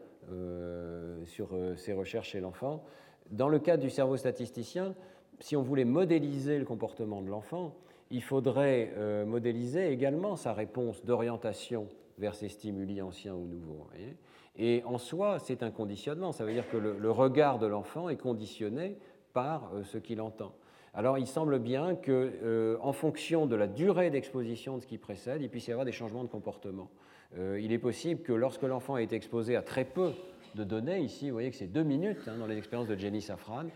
sur ces recherches chez l'enfant. Dans le cas du cerveau statisticien, si on voulait modéliser le comportement de l'enfant, il faudrait euh, modéliser également sa réponse d'orientation vers ces stimuli anciens ou nouveaux. Et en soi, c'est un conditionnement. Ça veut dire que le, regard de l'enfant est conditionné par euh, ce qu'il entend. Alors, il semble bien que, euh, en fonction de la durée d'exposition de ce qui précède, il puisse y avoir des changements de comportement. il est possible que lorsque l'enfant est exposé à très peu de données, ici, vous voyez que c'est deux minutes hein, dans les expériences de Jenny Safran,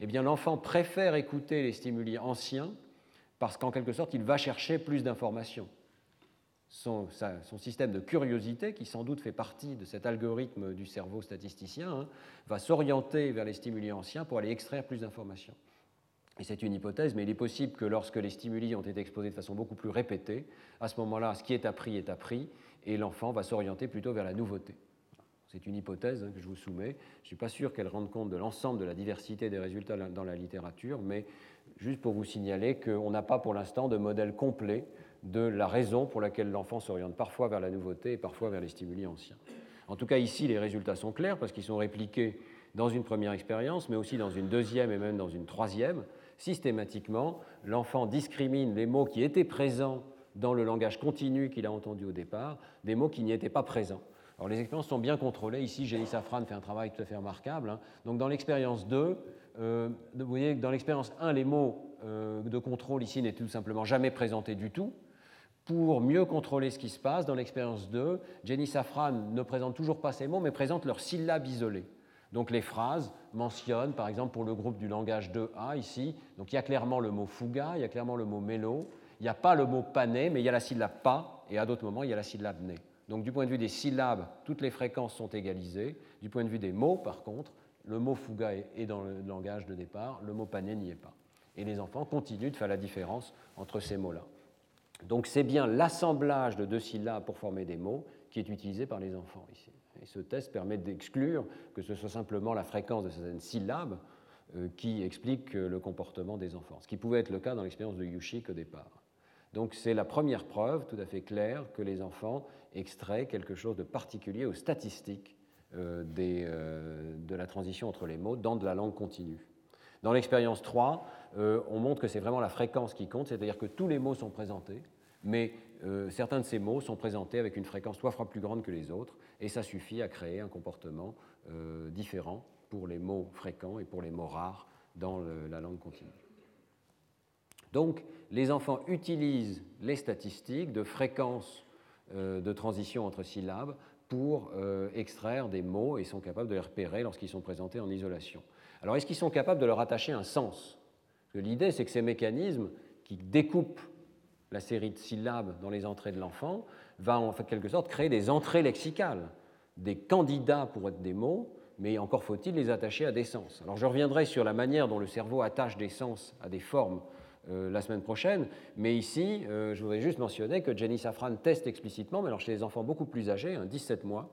eh bien l'enfant préfère écouter les stimuli anciens parce qu'en quelque sorte, il va chercher plus d'informations. Son, système de curiosité, qui sans doute fait partie de cet algorithme du cerveau statisticien, hein, va s'orienter vers les stimuli anciens pour aller extraire plus d'informations. Et c'est une hypothèse, mais il est possible que lorsque les stimuli ont été exposés de façon beaucoup plus répétée, à ce moment-là, ce qui est appris est appris, et l'enfant va s'orienter plutôt vers la nouveauté. C'est une hypothèse hein, que je vous soumets. Je ne suis pas sûr qu'elle rende compte de l'ensemble de la diversité des résultats dans la littérature, mais juste pour vous signaler qu'on n'a pas pour l'instant de modèle complet de la raison pour laquelle l'enfant s'oriente parfois vers la nouveauté et parfois vers les stimuli anciens. En tout cas, ici, les résultats sont clairs parce qu'ils sont répliqués dans une première expérience, mais aussi dans une deuxième et même dans une troisième. Systématiquement, l'enfant discrimine les mots qui étaient présents dans le langage continu qu'il a entendu au départ des mots qui n'y étaient pas présents. Alors les expériences sont bien contrôlées. Ici, Génie Safran fait un travail tout à fait remarquable. Hein. Donc dans l'expérience 2, vous voyez que dans l'expérience 1, les mots de contrôle ici n'étaient tout simplement jamais présentés du tout. Pour mieux contrôler ce qui se passe, dans l'expérience 2, Jenny Safran ne présente toujours pas ces mots, mais présente leurs syllabes isolées. Donc les phrases mentionnent, par exemple pour le groupe du langage 2A ici, donc il y a clairement le mot fuga, il y a clairement le mot mélo, il n'y a pas le mot pané, mais il y a la syllabe pas, et à d'autres moments il y a la syllabe né. Donc du point de vue des syllabes, toutes les fréquences sont égalisées. Du point de vue des mots, par contre, le mot fuga est dans le langage de départ, le mot pané n'y est pas. Et les enfants continuent de faire la différence entre ces mots-là. Donc c'est bien l'assemblage de deux syllabes pour former des mots qui est utilisé par les enfants ici. Et ce test permet d'exclure que ce soit simplement la fréquence de certaines syllabes euh, qui explique euh, le comportement des enfants, ce qui pouvait être le cas dans l'expérience de Yushik au départ. Donc c'est la première preuve tout à fait claire que les enfants extraient quelque chose de particulier aux statistiques euh, de la transition entre les mots dans de la langue continue. Dans l'expérience 3, on montre que c'est vraiment la fréquence qui compte, c'est-à-dire que tous les mots sont présentés, mais euh, certains de ces mots sont présentés avec une fréquence trois fois plus grande que les autres, et ça suffit à créer un comportement euh, différent pour les mots fréquents et pour les mots rares dans la langue continue. Donc, les enfants utilisent les statistiques de fréquence euh, de transition entre syllabes pour extraire des mots et sont capables de les repérer lorsqu'ils sont présentés en isolation. Alors, est-ce qu'ils sont capables de leur attacher un sens? L'idée, c'est que ces mécanismes qui découpent la série de syllabes dans les entrées de l'enfant, va en quelque sorte créer des entrées lexicales, des candidats pour être des mots, mais encore faut-il les attacher à des sens. Alors je reviendrai sur la manière dont le cerveau attache des sens à des formes euh, la semaine prochaine, mais ici, euh, je voudrais juste mentionner que Jenny Safran teste explicitement, mais alors chez les enfants beaucoup plus âgés, 17 hein, mois,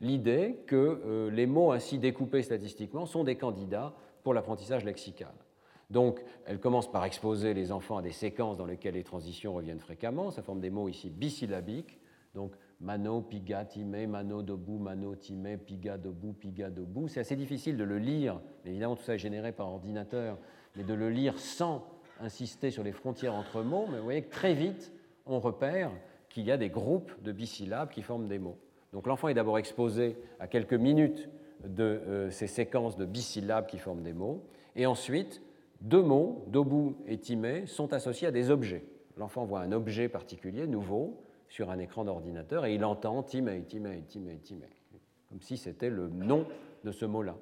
l'idée que euh, les mots ainsi découpés statistiquement sont des candidats pour l'apprentissage lexical. Donc, elle commence par exposer les enfants à des séquences dans lesquelles les transitions reviennent fréquemment. Ça forme des mots ici bisyllabiques. Donc, mano, piga, time, mano, debout, mano, time, piga, debout, piga, debout. C'est assez difficile de le lire. Évidemment, tout ça est généré par ordinateur, mais de le lire sans insister sur les frontières entre mots. Mais vous voyez que très vite, on repère qu'il y a des groupes de bisyllabes qui forment des mots. Donc, l'enfant est d'abord exposé à quelques minutes de euh, ces séquences de bisyllabes qui forment des mots. Et ensuite, deux mots, Dobu et Timé, sont associés à des objets. L'enfant voit un objet particulier, nouveau, sur un écran d'ordinateur et il entend Timé, Timé, Timé, Timé, comme si c'était le nom de ce mot-là.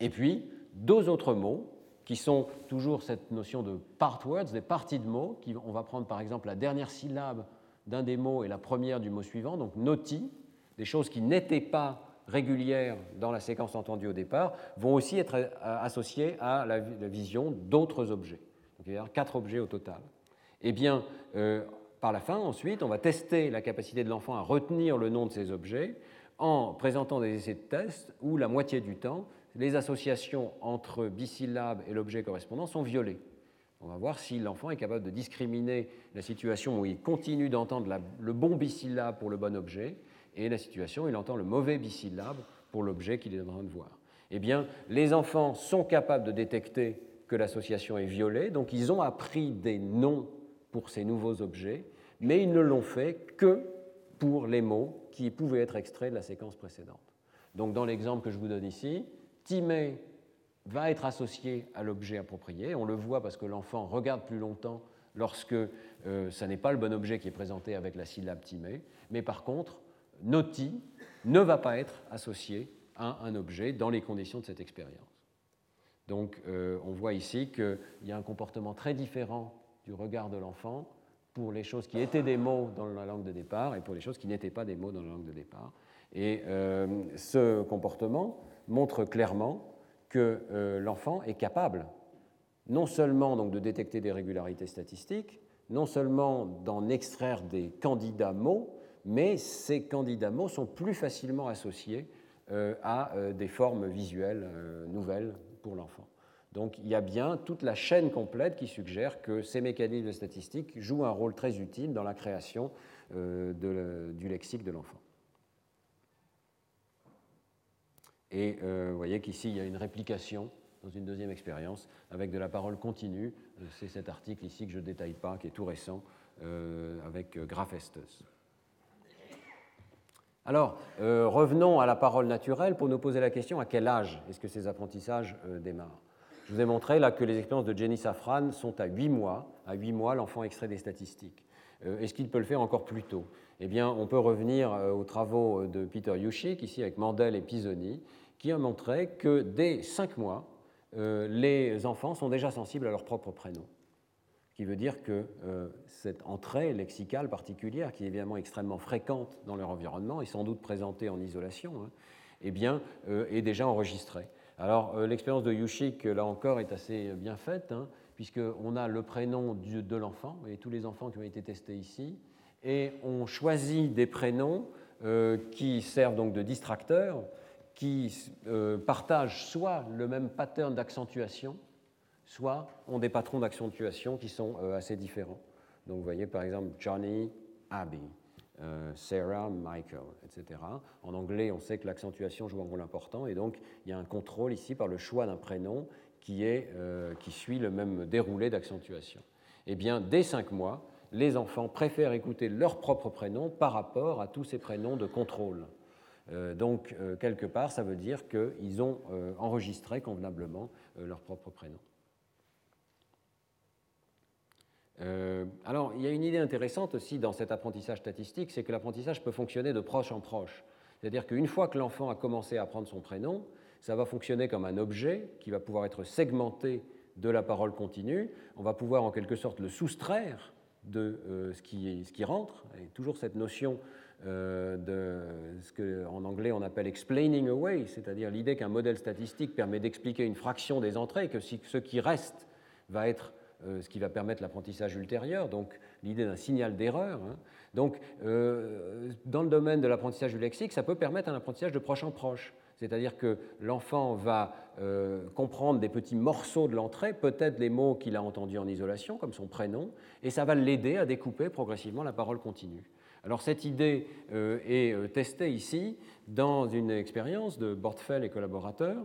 Et puis, deux autres mots qui sont toujours cette notion de part words, des parties de mots. Qui, on va prendre par exemple la dernière syllabe d'un des mots et la première du mot suivant, donc noti, des choses qui n'étaient pas régulières dans la séquence entendue au départ vont aussi être euh, associées à la, vision d'autres objets. Donc il y a quatre objets au total. Eh bien, euh, par la fin, ensuite, on va tester la capacité de l'enfant à retenir le nom de ces objets en présentant des essais de test où la moitié du temps, les associations entre bisyllabe et l'objet correspondant sont violées. On va voir si l'enfant est capable de discriminer la situation où il continue d'entendre le bon bisyllabe pour le bon objet et la situation, il entend le mauvais bisyllabe pour l'objet qu'il est en train de voir. Eh bien, les enfants sont capables de détecter que l'association est violée, donc ils ont appris des noms pour ces nouveaux objets, mais ils ne l'ont fait que pour les mots qui pouvaient être extraits de la séquence précédente. Donc, dans l'exemple que je vous donne ici, Timé va être associé à l'objet approprié. On le voit parce que l'enfant regarde plus longtemps lorsque euh, ce n'est pas le bon objet qui est présenté avec la syllabe Timé, mais par contre, noti ne va pas être associé à un objet dans les conditions de cette expérience. Donc euh, on voit ici qu'il y a un comportement très différent du regard de l'enfant pour les choses qui étaient des mots dans la langue de départ et pour les choses qui n'étaient pas des mots dans la langue de départ. Et euh, ce comportement montre clairement que euh, l'enfant est capable non seulement donc, de détecter des régularités statistiques, non seulement d'en extraire des candidats mots, mais ces candidats mots sont plus facilement associés euh, à euh, des formes visuelles nouvelles pour l'enfant. Donc il y a bien toute la chaîne complète qui suggère que ces mécanismes statistiques jouent un rôle très utile dans la création du lexique de l'enfant. Et vous voyez qu'ici, il y a une réplication dans une deuxième expérience avec de la parole continue. C'est cet article ici que je ne détaille pas, qui est tout récent, avec Graf Estes. Alors, euh, revenons à la parole naturelle pour nous poser la question à quel âge est-ce que ces apprentissages euh, démarrent? Je vous ai montré là que les expériences de Jenny Safran sont à 8 mois. À 8 mois, l'enfant extrait des statistiques. Euh, est-ce qu'il peut le faire encore plus tôt? Eh bien, on peut revenir euh, aux travaux de Peter Yushik, ici avec Mandel et Pisoni, qui ont montré que dès 5 mois, euh, les enfants sont déjà sensibles à leur propre prénom. Ce qui veut dire que cette entrée lexicale particulière, qui est évidemment extrêmement fréquente dans leur environnement et sans doute présentée en isolation, hein, eh bien, est déjà enregistrée. Alors, l'expérience de Yushik, là encore, est assez bien faite. Hein puisqu'on a le prénom de l'enfant, et tous les enfants qui ont été testés ici, et on choisit des prénoms euh, qui servent donc de distracteurs, qui euh, partagent soit le même pattern d'accentuation, soit ont des patrons d'accentuation qui sont euh, assez différents. Donc vous voyez par exemple Johnny, Abby, Sarah, Michael, etc. En anglais, on sait que l'accentuation joue un rôle important et donc il y a un contrôle ici par le choix d'un prénom qui, qui suit le même déroulé d'accentuation. Eh bien, dès cinq mois, les enfants préfèrent écouter leur propre prénom par rapport à tous ces prénoms de contrôle. Euh, donc, euh, quelque part, ça veut dire qu'ils ont enregistré convenablement leur propre prénom. alors, il y a une idée intéressante aussi dans cet apprentissage statistique, c'est que l'apprentissage peut fonctionner de proche en proche. C'est-à-dire qu'une fois que l'enfant a commencé à apprendre son prénom, ça va fonctionner comme un objet qui va pouvoir être segmenté de la parole continue. On va pouvoir en quelque sorte le soustraire de euh, ce, qui, ce, qui, rentre. Et toujours cette notion euh, de ce qu'en anglais on appelle explaining away, c'est-à-dire l'idée qu'un modèle statistique permet d'expliquer une fraction des entrées que ce qui reste va être euh, ce qui va permettre l'apprentissage ultérieur, donc l'idée d'un signal d'erreur. Hein. Donc, dans le domaine de l'apprentissage du lexique, ça peut permettre un apprentissage de proche en proche. C'est-à-dire que l'enfant va euh, comprendre des petits morceaux de l'entrée, peut-être les mots qu'il a entendus en isolation, comme son prénom, et ça va l'aider à découper progressivement la parole continue. Alors cette idée euh, est euh, testée ici dans une expérience de Bortfeld et collaborateurs,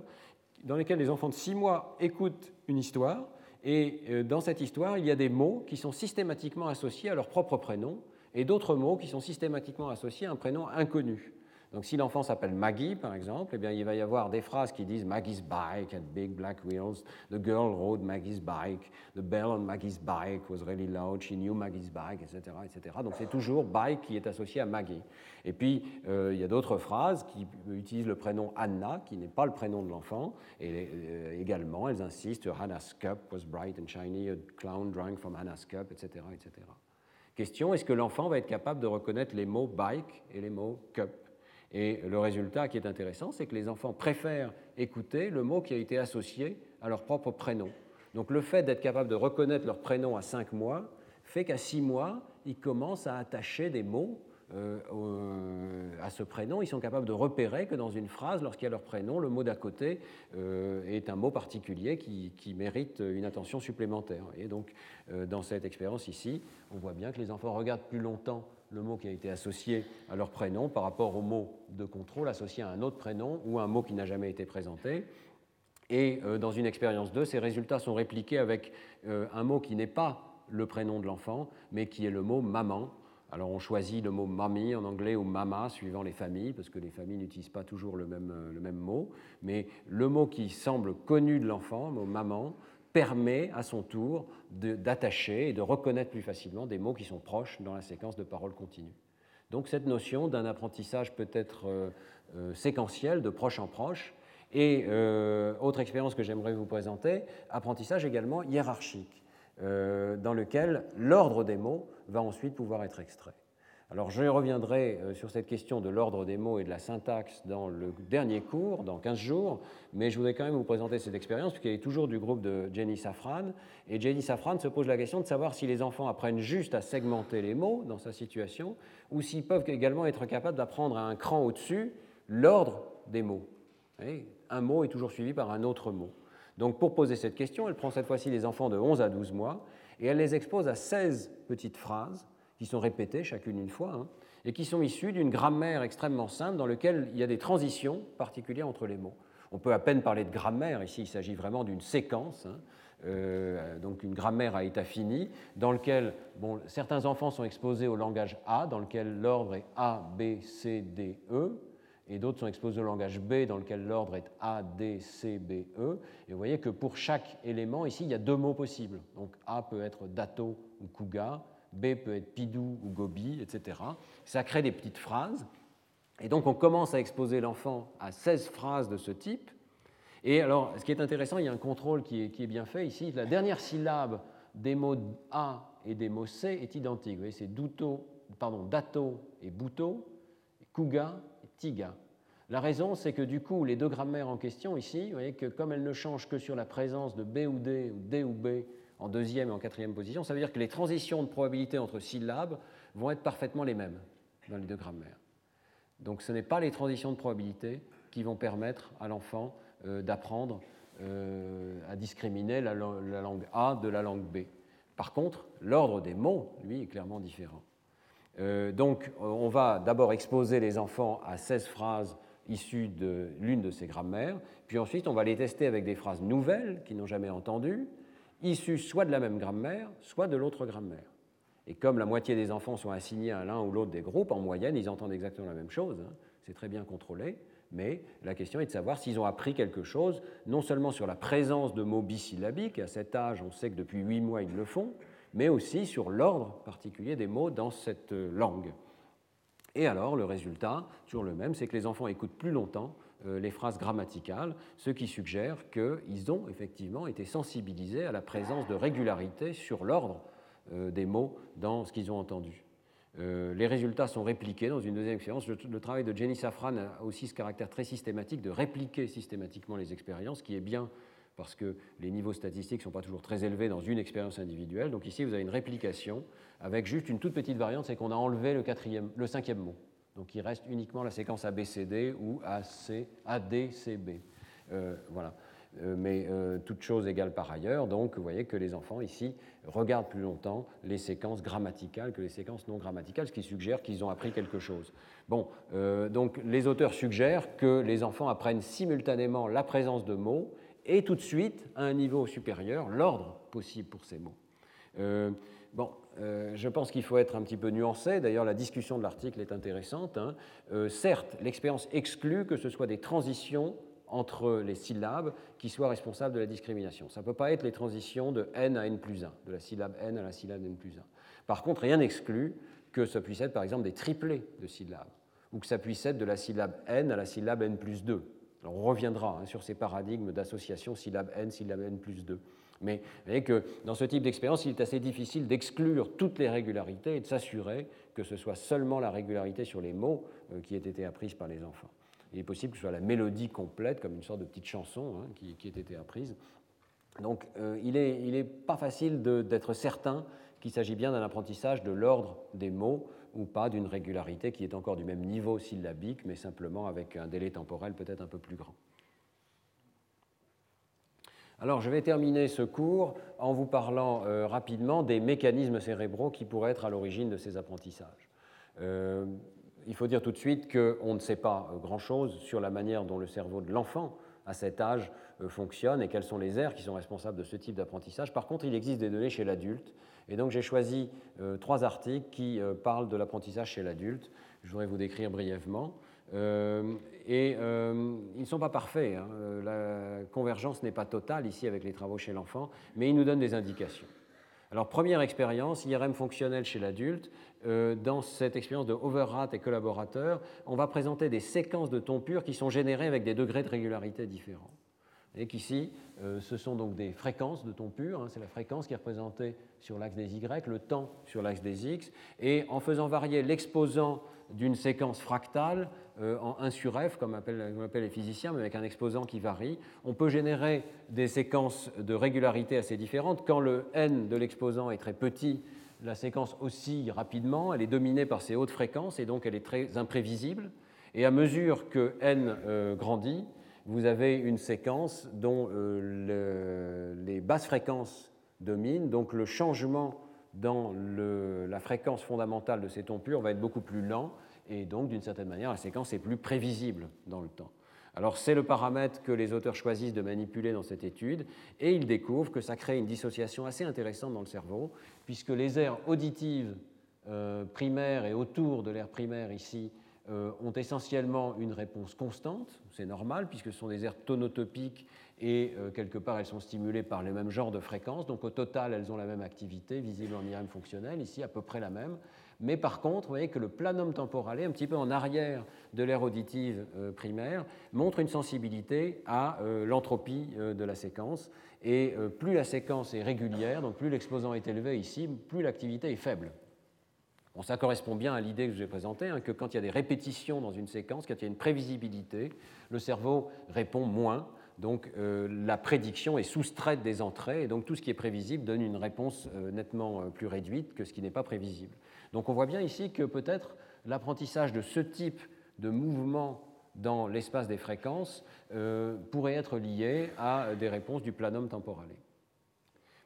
dans lesquels les enfants de 6 mois écoutent une histoire, et dans cette histoire, il y a des mots qui sont systématiquement associés à leur propre prénom, et d'autres mots qui sont systématiquement associés à un prénom inconnu. Donc si l'enfant s'appelle Maggie, par exemple, eh bien, il va y avoir des phrases qui disent Maggie's bike had big black wheels, the girl rode Maggie's bike, the bell on Maggie's bike was really loud, she knew Maggie's bike, etc. etc. Donc c'est toujours bike qui est associé à Maggie. Et puis euh, il y a d'autres phrases qui utilisent le prénom Anna, qui n'est pas le prénom de l'enfant, et euh, également elles insistent Hannah's cup was bright and shiny, a clown drank from Hannah's cup, etc. etc. Question, est-ce que l'enfant va être capable de reconnaître les mots bike et les mots cup? Et le résultat qui est intéressant, c'est que les enfants préfèrent écouter le mot qui a été associé à leur propre prénom. Donc le fait d'être capable de reconnaître leur prénom à 5 mois fait qu'à 6 mois, ils commencent à attacher des mots euh, à ce prénom. Ils sont capables de repérer que dans une phrase, lorsqu'il y a leur prénom, le mot d'à côté euh, est un mot particulier qui, mérite une attention supplémentaire. Et donc, euh, dans cette expérience ici, on voit bien que les enfants regardent plus longtemps le mot qui a été associé à leur prénom par rapport au mot de contrôle associé à un autre prénom ou un mot qui n'a jamais été présenté. Et euh, dans une expérience 2, ces résultats sont répliqués avec euh, un mot qui n'est pas le prénom de l'enfant, mais qui est le mot maman. Alors on choisit le mot mamie en anglais ou mama suivant les familles, parce que les familles n'utilisent pas toujours le même, euh, le même mot. Mais le mot qui semble connu de l'enfant, le mot maman, permet à son tour d'attacher et de reconnaître plus facilement des mots qui sont proches dans la séquence de paroles continues. Donc cette notion d'un apprentissage peut-être euh, euh, séquentiel, de proche en proche, et euh, autre expérience que j'aimerais vous présenter, apprentissage également hiérarchique, dans lequel l'ordre des mots va ensuite pouvoir être extrait. Alors je reviendrai euh, sur cette question de l'ordre des mots et de la syntaxe dans le dernier cours, dans 15 jours, mais je voudrais quand même vous présenter cette expérience, puisqu'elle est toujours du groupe de Jenny Safran. Et Jenny Safran se pose la question de savoir si les enfants apprennent juste à segmenter les mots dans sa situation, ou s'ils peuvent également être capables d'apprendre à un cran au-dessus l'ordre des mots. un mot est toujours suivi par un autre mot. Donc pour poser cette question, elle prend cette fois-ci les enfants de 11 à 12 mois, et elle les expose à 16 petites phrases qui sont répétées chacune une fois, hein, et qui sont issues d'une grammaire extrêmement simple dans laquelle il y a des transitions particulières entre les mots. On peut à peine parler de grammaire, ici il s'agit vraiment d'une séquence, hein, euh, donc une grammaire à état fini, dans lequel bon, certains enfants sont exposés au langage A, dans lequel l'ordre est A, B, C, D, E, et d'autres sont exposés au langage B dans lequel l'ordre est A, D, C, B, E. Et vous voyez que pour chaque élément, ici, il y a deux mots possibles. Donc A peut être dato ou kuga, B peut être pidou ou gobi, etc. Ça crée des petites phrases. Et donc on commence à exposer l'enfant à 16 phrases de ce type. Et alors, ce qui est intéressant, il y a un contrôle qui est, bien fait ici. La dernière syllabe des mots A et des mots C est identique. Vous voyez, c'est pardon, dato et buto, kuga et tiga. La raison, c'est que du coup, les deux grammaires en question ici, vous voyez que comme elles ne changent que sur la présence de B ou D ou D ou B en deuxième et en quatrième position, ça veut dire que les transitions de probabilité entre syllabes vont être parfaitement les mêmes dans les deux grammaires. Donc ce n'est pas les transitions de probabilité qui vont permettre à l'enfant euh, d'apprendre euh, à discriminer la, langue A de la langue B. Par contre, l'ordre des mots, lui, est clairement différent. Euh, donc on va d'abord exposer les enfants à 16 phrases issues de l'une de ces grammaires, puis ensuite on va les tester avec des phrases nouvelles qu'ils n'ont jamais entendues, issues soit de la même grammaire, soit de l'autre grammaire. Et comme la moitié des enfants sont assignés à l'un ou l'autre des groupes, en moyenne, ils entendent exactement la même chose, hein. c'est très bien contrôlé, mais la question est de savoir s'ils ont appris quelque chose, non seulement sur la présence de mots bisyllabiques, à cet âge on sait que depuis huit mois ils le font, mais aussi sur l'ordre particulier des mots dans cette langue. Et alors, le résultat, toujours le même, c'est que les enfants écoutent plus longtemps euh, les phrases grammaticales, ce qui suggère qu'ils ont effectivement été sensibilisés à la présence de régularité sur l'ordre euh, des mots dans ce qu'ils ont entendu. Euh, les résultats sont répliqués dans une deuxième expérience. Le, travail de Jenny Safran a aussi ce caractère très systématique de répliquer systématiquement les expériences, qui est bien parce que les niveaux statistiques ne sont pas toujours très élevés dans une expérience individuelle. Donc ici, vous avez une réplication avec juste une toute petite variante, c'est qu'on a enlevé le, quatrième, le cinquième mot. Donc il reste uniquement la séquence ABCD ou ADCB. Euh, voilà. Euh, mais euh, toute chose égale par ailleurs, donc vous voyez que les enfants ici regardent plus longtemps les séquences grammaticales que les séquences non grammaticales, ce qui suggère qu'ils ont appris quelque chose. Bon, donc les auteurs suggèrent que les enfants apprennent simultanément la présence de mots et tout de suite, à un niveau supérieur, l'ordre possible pour ces mots. Bon, je pense qu'il faut être un petit peu nuancé. D'ailleurs, la discussion de l'article est intéressante. Hein. certes, l'expérience exclut que ce soit des transitions entre les syllabes qui soient responsables de la discrimination. Ça ne peut pas être les transitions de n à n plus 1, de la syllabe n à la syllabe n plus 1. Par contre, rien n'exclut que ça puisse être par exemple des triplés de syllabes, ou que ça puisse être de la syllabe n à la syllabe n plus 2. Alors on reviendra hein, sur ces paradigmes d'association syllabe n, syllabe n plus 2. Mais vous voyez que dans ce type d'expérience, il est assez difficile d'exclure toutes les régularités et de s'assurer que ce soit seulement la régularité sur les mots euh, qui ait été apprise par les enfants il est possible que ce soit la mélodie complète, comme une sorte de petite chanson hein, qui, ait été apprise. Donc euh, il n'est pas facile d'être certain qu'il s'agit bien d'un apprentissage de l'ordre des mots ou pas d'une régularité qui est encore du même niveau syllabique, mais simplement avec un délai temporel peut-être un peu plus grand. Alors je vais terminer ce cours en vous parlant euh, rapidement des mécanismes cérébraux qui pourraient être à l'origine de ces apprentissages. Euh, il faut dire tout de suite qu'on ne sait pas euh, grand-chose sur la manière dont le cerveau de l'enfant à cet âge fonctionne et quelles sont les aires qui sont responsables de ce type d'apprentissage. Par contre, il existe des données chez l'adulte. Et donc j'ai choisi trois articles qui parlent de l'apprentissage chez l'adulte. Je voudrais vous décrire brièvement. Et ils ne sont pas parfaits. Hein. La convergence n'est pas totale ici avec les travaux chez l'enfant, mais ils nous donnent des indications. Alors, première expérience, IRM fonctionnel chez l'adulte. Euh, dans cette expérience de Overrat et collaborateurs, on va présenter des séquences de tons purs qui sont générées avec des degrés de régularité différents. Et qu'ici, euh, ce sont donc des fréquences de tons purs. Hein. c'est la fréquence qui est représentée sur l'axe des Y, le temps sur l'axe des X. Et en faisant varier l'exposant d'une séquence fractale euh, en 1 sur f, comme appellent, les physiciens, mais avec un exposant qui varie. On peut générer des séquences de régularité assez différentes. Quand le n de l'exposant est très petit, la séquence oscille rapidement, elle est dominée par ces hautes fréquences et donc elle est très imprévisible. Et à mesure que n euh, grandit, vous avez une séquence dont euh, les basses fréquences dominent, donc le changement dans la fréquence fondamentale de ces tons purs va être beaucoup plus lent et donc d'une certaine manière la séquence est plus prévisible dans le temps. Alors c'est le paramètre que les auteurs choisissent de manipuler dans cette étude et ils découvrent que ça crée une dissociation assez intéressante dans le cerveau puisque les aires auditives euh, primaires et autour de l'aire primaire ici ont essentiellement une réponse constante, c'est normal puisque ce sont des aires tonotopiques et quelque part elles sont stimulées par les mêmes genres de fréquences, donc au total elles ont la même activité, visible en IRM fonctionnel, ici à peu près la même, mais par contre, vous voyez que le planum temporale, un petit peu en arrière de l'aire auditive euh, primaire, montre une sensibilité à euh, l'entropie euh, de la séquence. Et plus la séquence est régulière, donc plus l'exposant est élevé ici, plus l'activité est faible. Bon, ça correspond bien à l'idée que je vous ai présentée, hein, que quand il y a des répétitions dans une séquence, quand il y a une prévisibilité, le cerveau répond moins. Donc la prédiction est soustraite des entrées, et donc tout ce qui est prévisible donne une réponse nettement plus réduite que ce qui n'est pas prévisible. Donc on voit bien ici que peut-être l'apprentissage de ce type de mouvement dans l'espace des fréquences euh, pourrait être lié à des réponses du planum temporale.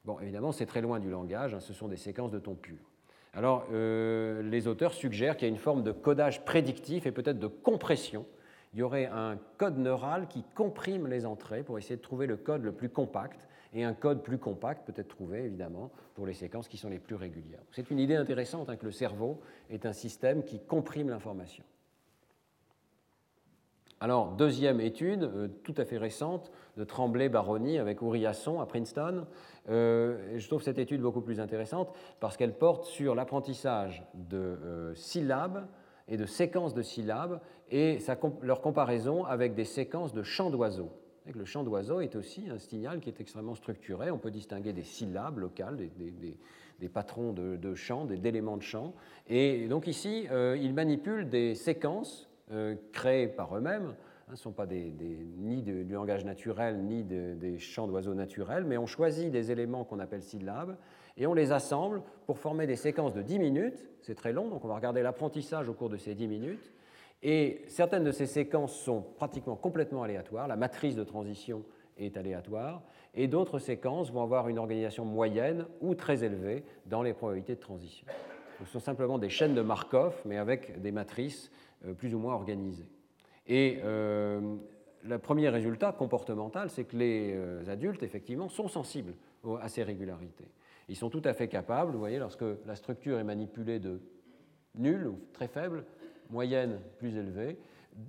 Bon, évidemment, c'est très loin du langage, hein, ce sont des séquences de ton pur. Alors, euh, les auteurs suggèrent qu'il y a une forme de codage prédictif et peut-être de compression. Il y aurait un code neural qui comprime les entrées pour essayer de trouver le code le plus compact et un code plus compact peut être trouvé, évidemment, pour les séquences qui sont les plus régulières. C'est une idée intéressante hein, que le cerveau est un système qui comprime l'information. Alors, deuxième étude, euh, tout à fait récente, de Tremblay-Baroni avec Ouriasson à Princeton. Euh, je trouve cette étude beaucoup plus intéressante parce qu'elle porte sur l'apprentissage de euh, syllabes et de séquences de syllabes et leur comparaison avec des séquences de chants d'oiseaux. Le chant d'oiseau est aussi un signal qui est extrêmement structuré. On peut distinguer des syllabes locales, des, patrons de, chant, des éléments de chant. Et donc ici, euh, ils manipulent des séquences euh, créées par eux-mêmes. Hein, ce ne sont pas ni du langage naturel, ni des chants d'oiseaux naturels, mais on choisit des éléments qu'on appelle syllabes et on les assemble pour former des séquences de 10 minutes. C'est très long, donc on va regarder l'apprentissage au cours de ces 10 minutes. Et certaines de ces séquences sont pratiquement complètement aléatoires, la matrice de transition est aléatoire, et d'autres séquences vont avoir une organisation moyenne ou très élevée dans les probabilités de transition. Ce sont simplement des chaînes de Markov, mais avec des matrices euh, plus ou moins organisées. Et euh, le premier résultat comportemental, c'est que les euh, adultes, effectivement, sont sensibles à ces régularités. Ils sont tout à fait capables, vous voyez, lorsque la structure est manipulée de nulle ou très faible, moyenne plus élevée.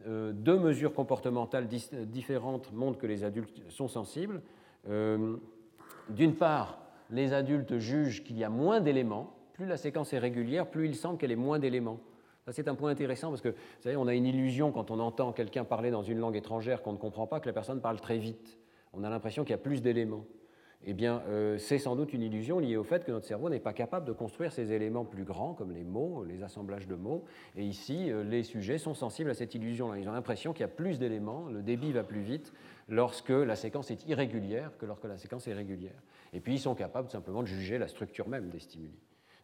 Euh, deux mesures comportementales différentes montrent que les adultes sont sensibles. Euh, d'une part, les adultes jugent qu'il y a moins d'éléments. Plus la séquence est régulière, plus il semble qu'elle ait moins d'éléments. C'est un point intéressant parce que, vous savez, on a une illusion quand on entend quelqu'un parler dans une langue étrangère qu'on ne comprend pas, que la personne parle très vite. On a l'impression qu'il y a plus d'éléments eh bien, euh, c'est sans doute une illusion liée au fait que notre cerveau n'est pas capable de construire ces éléments plus grands, comme les mots, les assemblages de mots. Et ici, euh, les sujets sont sensibles à cette illusion-là. Ils ont l'impression qu'il y a plus d'éléments, le débit va plus vite lorsque la séquence est irrégulière que lorsque la séquence est régulière. Et puis, ils sont capables simplement de juger la structure même des stimuli.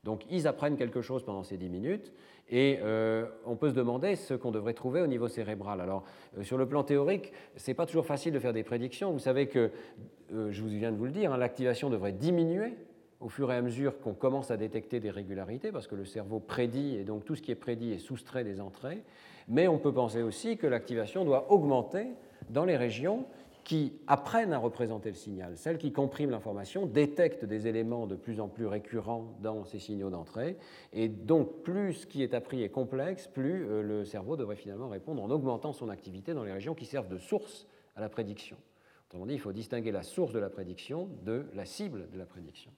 Donc ils apprennent quelque chose pendant ces 10 minutes et euh, on peut se demander ce qu'on devrait trouver au niveau cérébral. Alors euh, sur le plan théorique, ce n'est pas toujours facile de faire des prédictions. Vous savez que, euh, je vous viens de vous le dire, hein, l'activation devrait diminuer au fur et à mesure qu'on commence à détecter des régularités, parce que le cerveau prédit, et donc tout ce qui est prédit est soustrait des entrées. Mais on peut penser aussi que l'activation doit augmenter dans les régions qui apprennent à représenter le signal. Celles qui compriment l'information détectent des éléments de plus en plus récurrents dans ces signaux d'entrée. Et donc, plus ce qui est appris est complexe, plus euh, le cerveau devrait finalement répondre en augmentant son activité dans les régions qui servent de source à la prédiction. Autrement dit, il faut distinguer la source de la prédiction de la cible de la prédiction.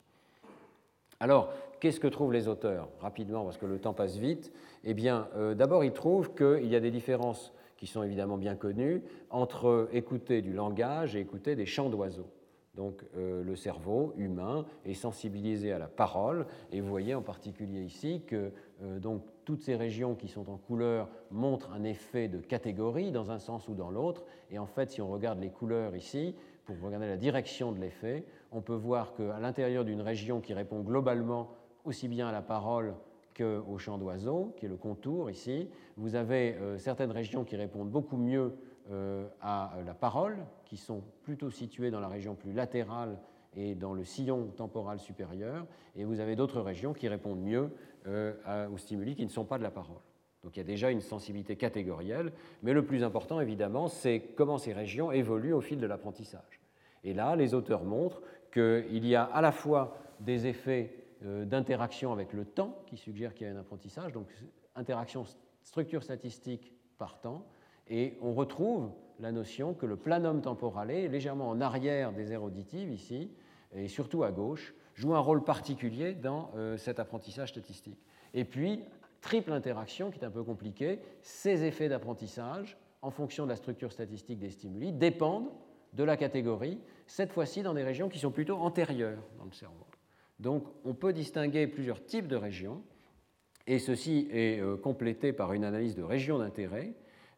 Alors, qu'est-ce que trouvent les auteurs Rapidement, parce que le temps passe vite? Eh bien, euh, d'abord, ils trouvent qu'il y a des différences qui sont évidemment bien connus, entre écouter du langage et écouter des chants d'oiseaux. Donc euh, le cerveau humain est sensibilisé à la parole, et vous voyez en particulier ici que euh, donc, toutes ces régions qui sont en couleur montrent un effet de catégorie dans un sens ou dans l'autre, et en fait si on regarde les couleurs ici, pour regarder la direction de l'effet, on peut voir qu'à l'intérieur d'une région qui répond globalement aussi bien à la parole qu'au chant d'oiseaux, qui est le contour ici. Vous avez euh, certaines régions qui répondent beaucoup mieux euh, à la parole, qui sont plutôt situées dans la région plus latérale et dans le sillon temporal supérieur, et vous avez d'autres régions qui répondent mieux euh, aux stimuli qui ne sont pas de la parole. Donc il y a déjà une sensibilité catégorielle, mais le plus important évidemment, c'est comment ces régions évoluent au fil de l'apprentissage. Et là, les auteurs montrent qu'il y a à la fois des effets euh, d'interaction avec le temps qui suggère qu'il y a un apprentissage, donc interaction structure statistique par temps, et on retrouve la notion que le planum temporale, légèrement en arrière des aires auditives ici, et surtout à gauche, joue un rôle particulier dans euh, cet apprentissage statistique. Et puis, triple interaction qui est un peu compliquée, ces effets d'apprentissage, en fonction de la structure statistique des stimuli, dépendent de la catégorie, cette fois-ci dans des régions qui sont plutôt antérieures dans le cerveau. Donc on peut distinguer plusieurs types de régions, et ceci est euh, complété par une analyse de régions d'intérêt.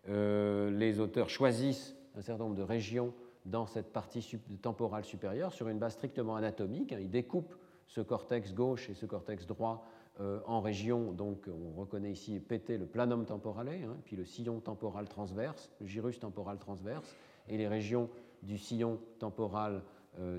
Euh, les auteurs choisissent un certain nombre de régions dans cette partie temporale supérieure sur une base strictement anatomique. Ils découpent ce cortex gauche et ce cortex droit euh, en régions, donc on reconnaît ici PT le planum temporale, hein, puis le sillon temporal transverse, le gyrus temporal transverse, et les régions du sillon temporal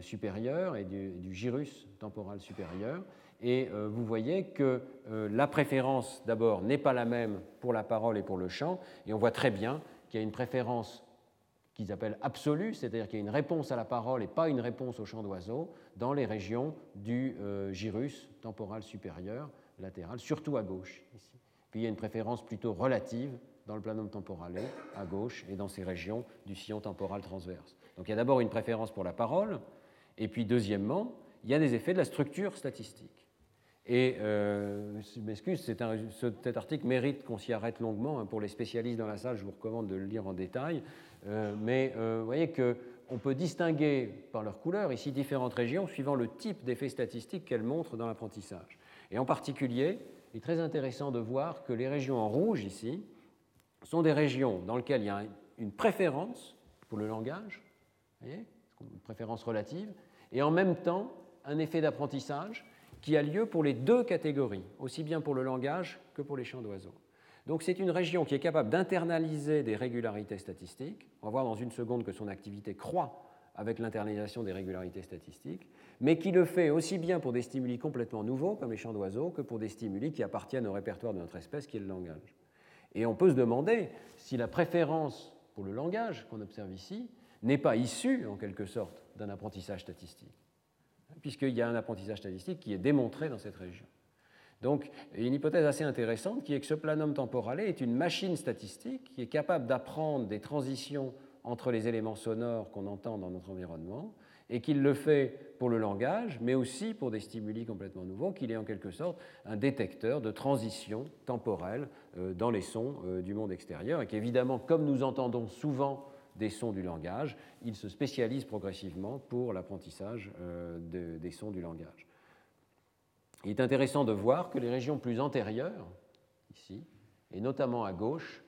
supérieur et du, gyrus temporal supérieur. Et euh, vous voyez que la préférence, d'abord, n'est pas la même pour la parole et pour le chant, et on voit très bien qu'il y a une préférence qu'ils appellent absolue, c'est-à-dire qu'il y a une réponse à la parole et pas une réponse au chant d'oiseau dans les régions du gyrus temporal supérieur, latérale, surtout à gauche. Puis il y a une préférence plutôt relative dans le planum temporale, à gauche, et dans ces régions du sillon temporal transverse. Donc il y a d'abord une préférence pour la parole, et puis deuxièmement, il y a des effets de la structure statistique. Et euh, je m'excuse, cet article mérite qu'on s'y arrête longuement. Hein, pour les spécialistes dans la salle, je vous recommande de le lire en détail. Euh, mais euh, vous voyez qu'on peut distinguer par leur couleur ici différentes régions suivant le type d'effet statistique qu'elles montrent dans l'apprentissage. Et en particulier, il est très intéressant de voir que les régions en rouge ici sont des régions dans lesquelles il y a une préférence pour le langage, une préférence relative, et en même temps un effet d'apprentissage qui a lieu pour les deux catégories, aussi bien pour le langage que pour les chants d'oiseaux. Donc c'est une région qui est capable d'internaliser des régularités statistiques. On va voir dans une seconde que son activité croît avec l'internalisation des régularités statistiques, mais qui le fait aussi bien pour des stimuli complètement nouveaux, comme les chants d'oiseaux, que pour des stimuli qui appartiennent au répertoire de notre espèce, qui est le langage. Et on peut se demander si la préférence pour le langage qu'on observe ici n'est pas issue, en quelque sorte, d'un apprentissage statistique, puisqu'il y a un apprentissage statistique qui est démontré dans cette région. Donc, une hypothèse assez intéressante qui est que ce planum temporale est une machine statistique qui est capable d'apprendre des transitions entre les éléments sonores qu'on entend dans notre environnement et qu'il le fait pour le langage, mais aussi pour des stimuli complètement nouveaux, qu'il est en quelque sorte un détecteur de transition temporelle euh, dans les sons euh, du monde extérieur, et qu'évidemment, comme nous entendons souvent des sons du langage, il se spécialise progressivement pour l'apprentissage euh, des sons du langage. Il est intéressant de voir que les régions plus antérieures, ici, et notamment à gauche,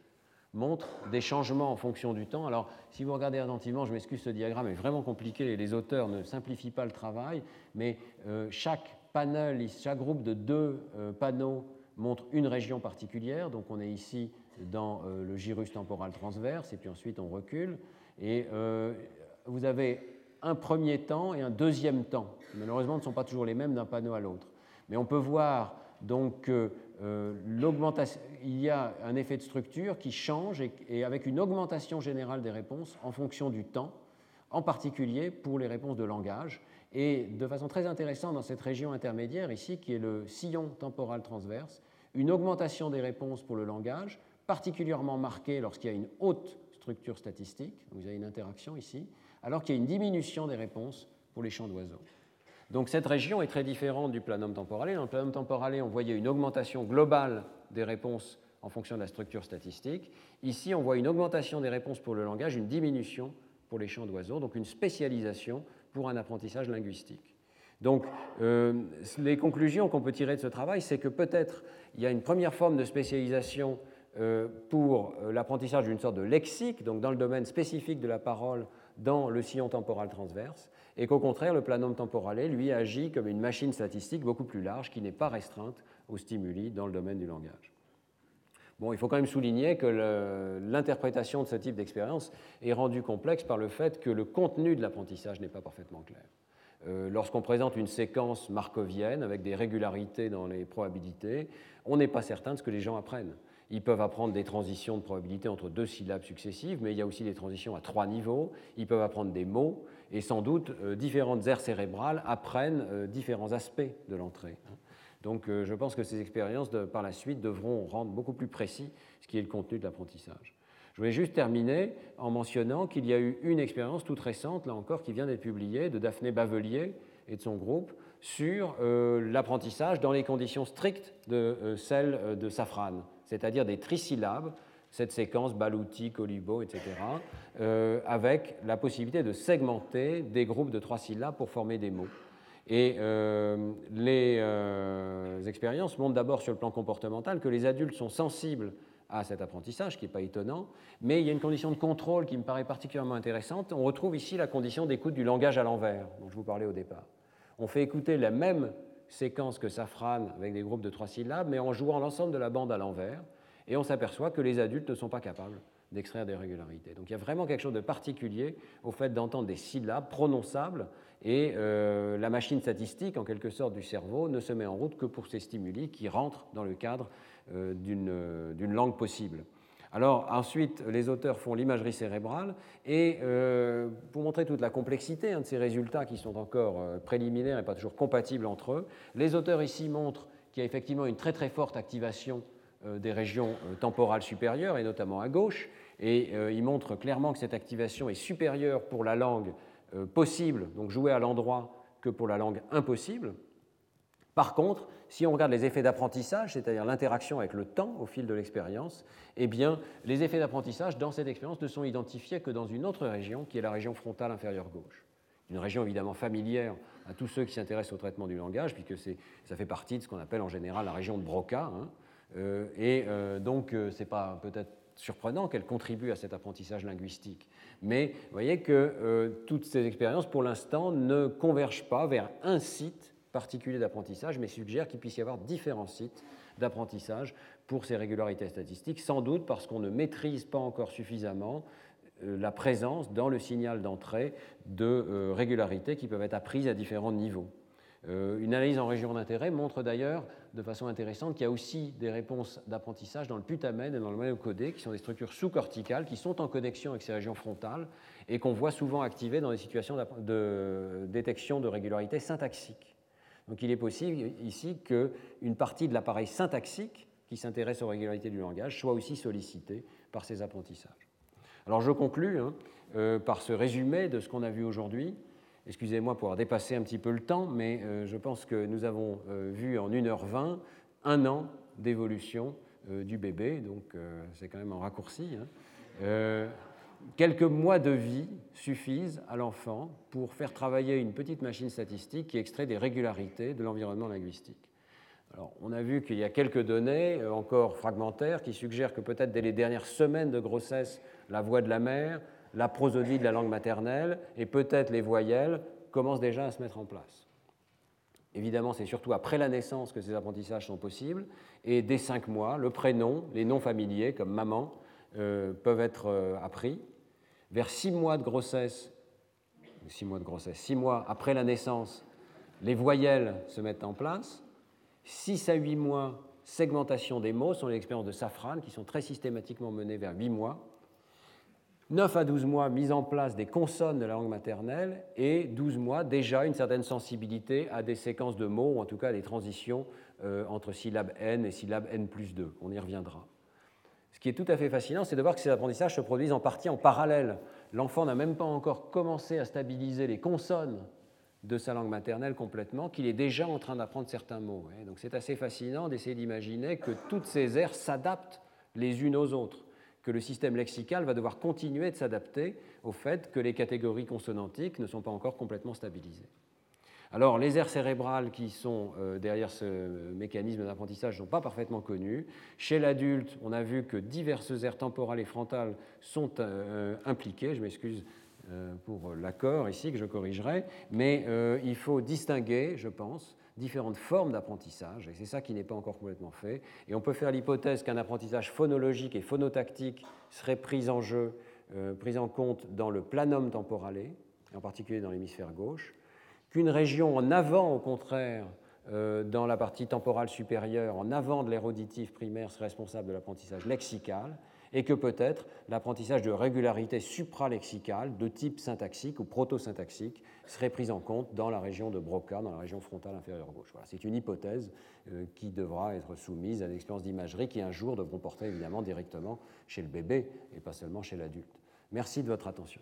montre des changements en fonction du temps. Alors, si vous regardez attentivement, je m'excuse, ce diagramme est vraiment compliqué et les auteurs ne simplifient pas le travail, mais euh, chaque panel, chaque groupe de deux euh, panneaux montre une région particulière. Donc, on est ici dans euh, le gyrus temporal transverse, et puis ensuite on recule. Et vous avez un premier temps et un deuxième temps. Malheureusement, ne sont pas toujours les mêmes d'un panneau à l'autre. Mais on peut voir donc euh, il y a un effet de structure qui change et, avec une augmentation générale des réponses en fonction du temps, en particulier pour les réponses de langage. Et de façon très intéressante dans cette région intermédiaire ici, qui est le sillon temporal transverse, une augmentation des réponses pour le langage, particulièrement marquée lorsqu'il y a une haute structure statistique, vous avez une interaction ici, alors qu'il y a une diminution des réponses pour les champs d'oiseaux. Donc cette région est très différente du planum temporale. Dans le planum temporale, on voyait une augmentation globale des réponses en fonction de la structure statistique. Ici, on voit une augmentation des réponses pour le langage, une diminution pour les chants d'oiseaux, donc une spécialisation pour un apprentissage linguistique. Donc, euh, les conclusions qu'on peut tirer de ce travail, c'est que peut-être il y a une première forme de spécialisation pour euh, l'apprentissage d'une sorte de lexique, donc dans le domaine spécifique de la parole dans le sillon temporal transverse, et qu'au contraire, le planum temporale, lui, agit comme une machine statistique beaucoup plus large qui n'est pas restreinte aux stimuli dans le domaine du langage. Bon, il faut quand même souligner que l'interprétation de ce type d'expérience est rendue complexe par le fait que le contenu de l'apprentissage n'est pas parfaitement clair. Euh, lorsqu'on présente une séquence markovienne avec des régularités dans les probabilités, on n'est pas certain de ce que les gens apprennent. Ils peuvent apprendre des transitions de probabilité entre deux syllabes successives, mais il y a aussi des transitions à trois niveaux. Ils peuvent apprendre des mots, et sans doute euh, différentes aires cérébrales apprennent euh, différents aspects de l'entrée. Donc je pense que ces expériences, par la suite, devront rendre beaucoup plus précis ce qui est le contenu de l'apprentissage. Je voulais juste terminer en mentionnant qu'il y a eu une expérience toute récente, là encore, qui vient d'être publiée, de Daphné Bavelier et de son groupe, sur l'apprentissage dans les conditions strictes de celles de Safran, c'est-à-dire des trisyllabes cette séquence Balouti, Colibo, etc., euh, avec la possibilité de segmenter des groupes de trois syllabes pour former des mots. Et euh, les euh, expériences montrent d'abord sur le plan comportemental que les adultes sont sensibles à cet apprentissage, qui n'est pas étonnant, mais il y a une condition de contrôle qui me paraît particulièrement intéressante. On retrouve ici la condition d'écoute du langage à l'envers, dont je vous parlais au départ. On fait écouter la même séquence que Safran avec des groupes de trois syllabes, mais en jouant l'ensemble de la bande à l'envers et on s'aperçoit que les adultes ne sont pas capables d'extraire des régularités. Donc il y a vraiment quelque chose de particulier au fait d'entendre des syllabes prononçables et euh, la machine statistique, en quelque sorte, du cerveau ne se met en route que pour ces stimuli qui rentrent dans le cadre euh, euh, d'une langue possible. Alors ensuite, les auteurs font l'imagerie cérébrale et pour montrer toute la complexité hein, de ces résultats qui sont encore préliminaires et pas toujours compatibles entre eux, les auteurs ici montrent qu'il y a effectivement une très très forte activation euh, des régions euh, temporales supérieures, et notamment à gauche. Et euh, il montre clairement que cette activation est supérieure pour la langue possible, donc jouée à l'endroit, que pour la langue impossible. Par contre, si on regarde les effets d'apprentissage, c'est-à-dire l'interaction avec le temps au fil de l'expérience, eh bien, les effets d'apprentissage dans cette expérience ne sont identifiés que dans une autre région, qui est la région frontale inférieure gauche. Une région évidemment familière à tous ceux qui s'intéressent au traitement du langage, puisque ça fait partie de ce qu'on appelle en général la région de Broca, hein, euh, et euh, donc, euh, ce n'est pas peut-être surprenant qu'elle contribue à cet apprentissage linguistique. Mais vous voyez que toutes ces expériences, pour l'instant, ne convergent pas vers un site particulier d'apprentissage, mais suggèrent qu'il puisse y avoir différents sites d'apprentissage pour ces régularités statistiques, sans doute parce qu'on ne maîtrise pas encore suffisamment la présence dans le signal d'entrée de régularités qui peuvent être apprises à différents niveaux. Euh, une analyse en région d'intérêt montre d'ailleurs de façon intéressante qu'il y a aussi des réponses d'apprentissage dans le putamen et dans le myocodé, qui sont des structures sous-corticales qui sont en connexion avec ces régions frontales et qu'on voit souvent activées dans des situations de détection de régularité syntaxique. Donc il est possible ici qu'une partie de l'appareil syntaxique qui s'intéresse aux régularités du langage soit aussi sollicitée par ces apprentissages. Alors je conclus hein, euh, par ce résumé de ce qu'on a vu aujourd'hui. Excusez-moi pour avoir dépassé un petit peu le temps, mais euh, je pense que nous avons euh, vu en 1h20 un an d'évolution du bébé, donc c'est quand même en raccourci. Hein. Quelques mois de vie suffisent à l'enfant pour faire travailler une petite machine statistique qui extrait des régularités de l'environnement linguistique. Alors, on a vu qu'il y a quelques données encore fragmentaires qui suggèrent que peut-être dès les dernières semaines de grossesse, la voix de la mère, la prosodie de la langue maternelle et peut-être les voyelles commencent déjà à se mettre en place. Évidemment, c'est surtout après la naissance que ces apprentissages sont possibles, et dès cinq mois, le prénom, les noms familiers comme maman, euh, peuvent être euh, appris. Vers six mois de grossesse, six mois de grossesse, six mois après la naissance, les voyelles se mettent en place. Six à huit mois, segmentation des mots sont les expériences de Safran qui sont très systématiquement menées vers huit mois. 9 à 12 mois, mise en place des consonnes de la langue maternelle, et 12 mois, déjà une certaine sensibilité à des séquences de mots, ou en tout cas des transitions euh, entre syllabes n et syllabes n plus 2. On y reviendra. Ce qui est tout à fait fascinant, c'est de voir que ces apprentissages se produisent en partie en parallèle. L'enfant n'a même pas encore commencé à stabiliser les consonnes de sa langue maternelle complètement, qu'il est déjà en train d'apprendre certains mots. Donc c'est assez fascinant d'essayer d'imaginer que toutes ces aires s'adaptent les unes aux autres que le système lexical va devoir continuer de s'adapter au fait que les catégories consonantiques ne sont pas encore complètement stabilisées. Alors, les aires cérébrales qui sont euh, derrière ce mécanisme d'apprentissage ne sont pas parfaitement connues. Chez l'adulte, on a vu que diverses aires temporales et frontales sont euh, impliquées. Je m'excuse euh, pour l'accord ici que je corrigerai, mais il faut distinguer, je pense, différentes formes d'apprentissage, et c'est ça qui n'est pas encore complètement fait. Et on peut faire l'hypothèse qu'un apprentissage phonologique et phonotactique serait pris en jeu, pris en compte dans le planum temporale, en particulier dans l'hémisphère gauche, qu'une région en avant, au contraire, euh, dans la partie temporale supérieure, en avant de l'air auditif primaire, serait responsable de l'apprentissage lexical, et que peut-être l'apprentissage de régularité supralexicale de type syntaxique ou proto-syntaxique serait pris en compte dans la région de Broca, dans la région frontale inférieure gauche. C'est une hypothèse euh, qui devra être soumise à des expériences d'imagerie qui un jour devront porter évidemment directement chez le bébé et pas seulement chez l'adulte. Merci de votre attention.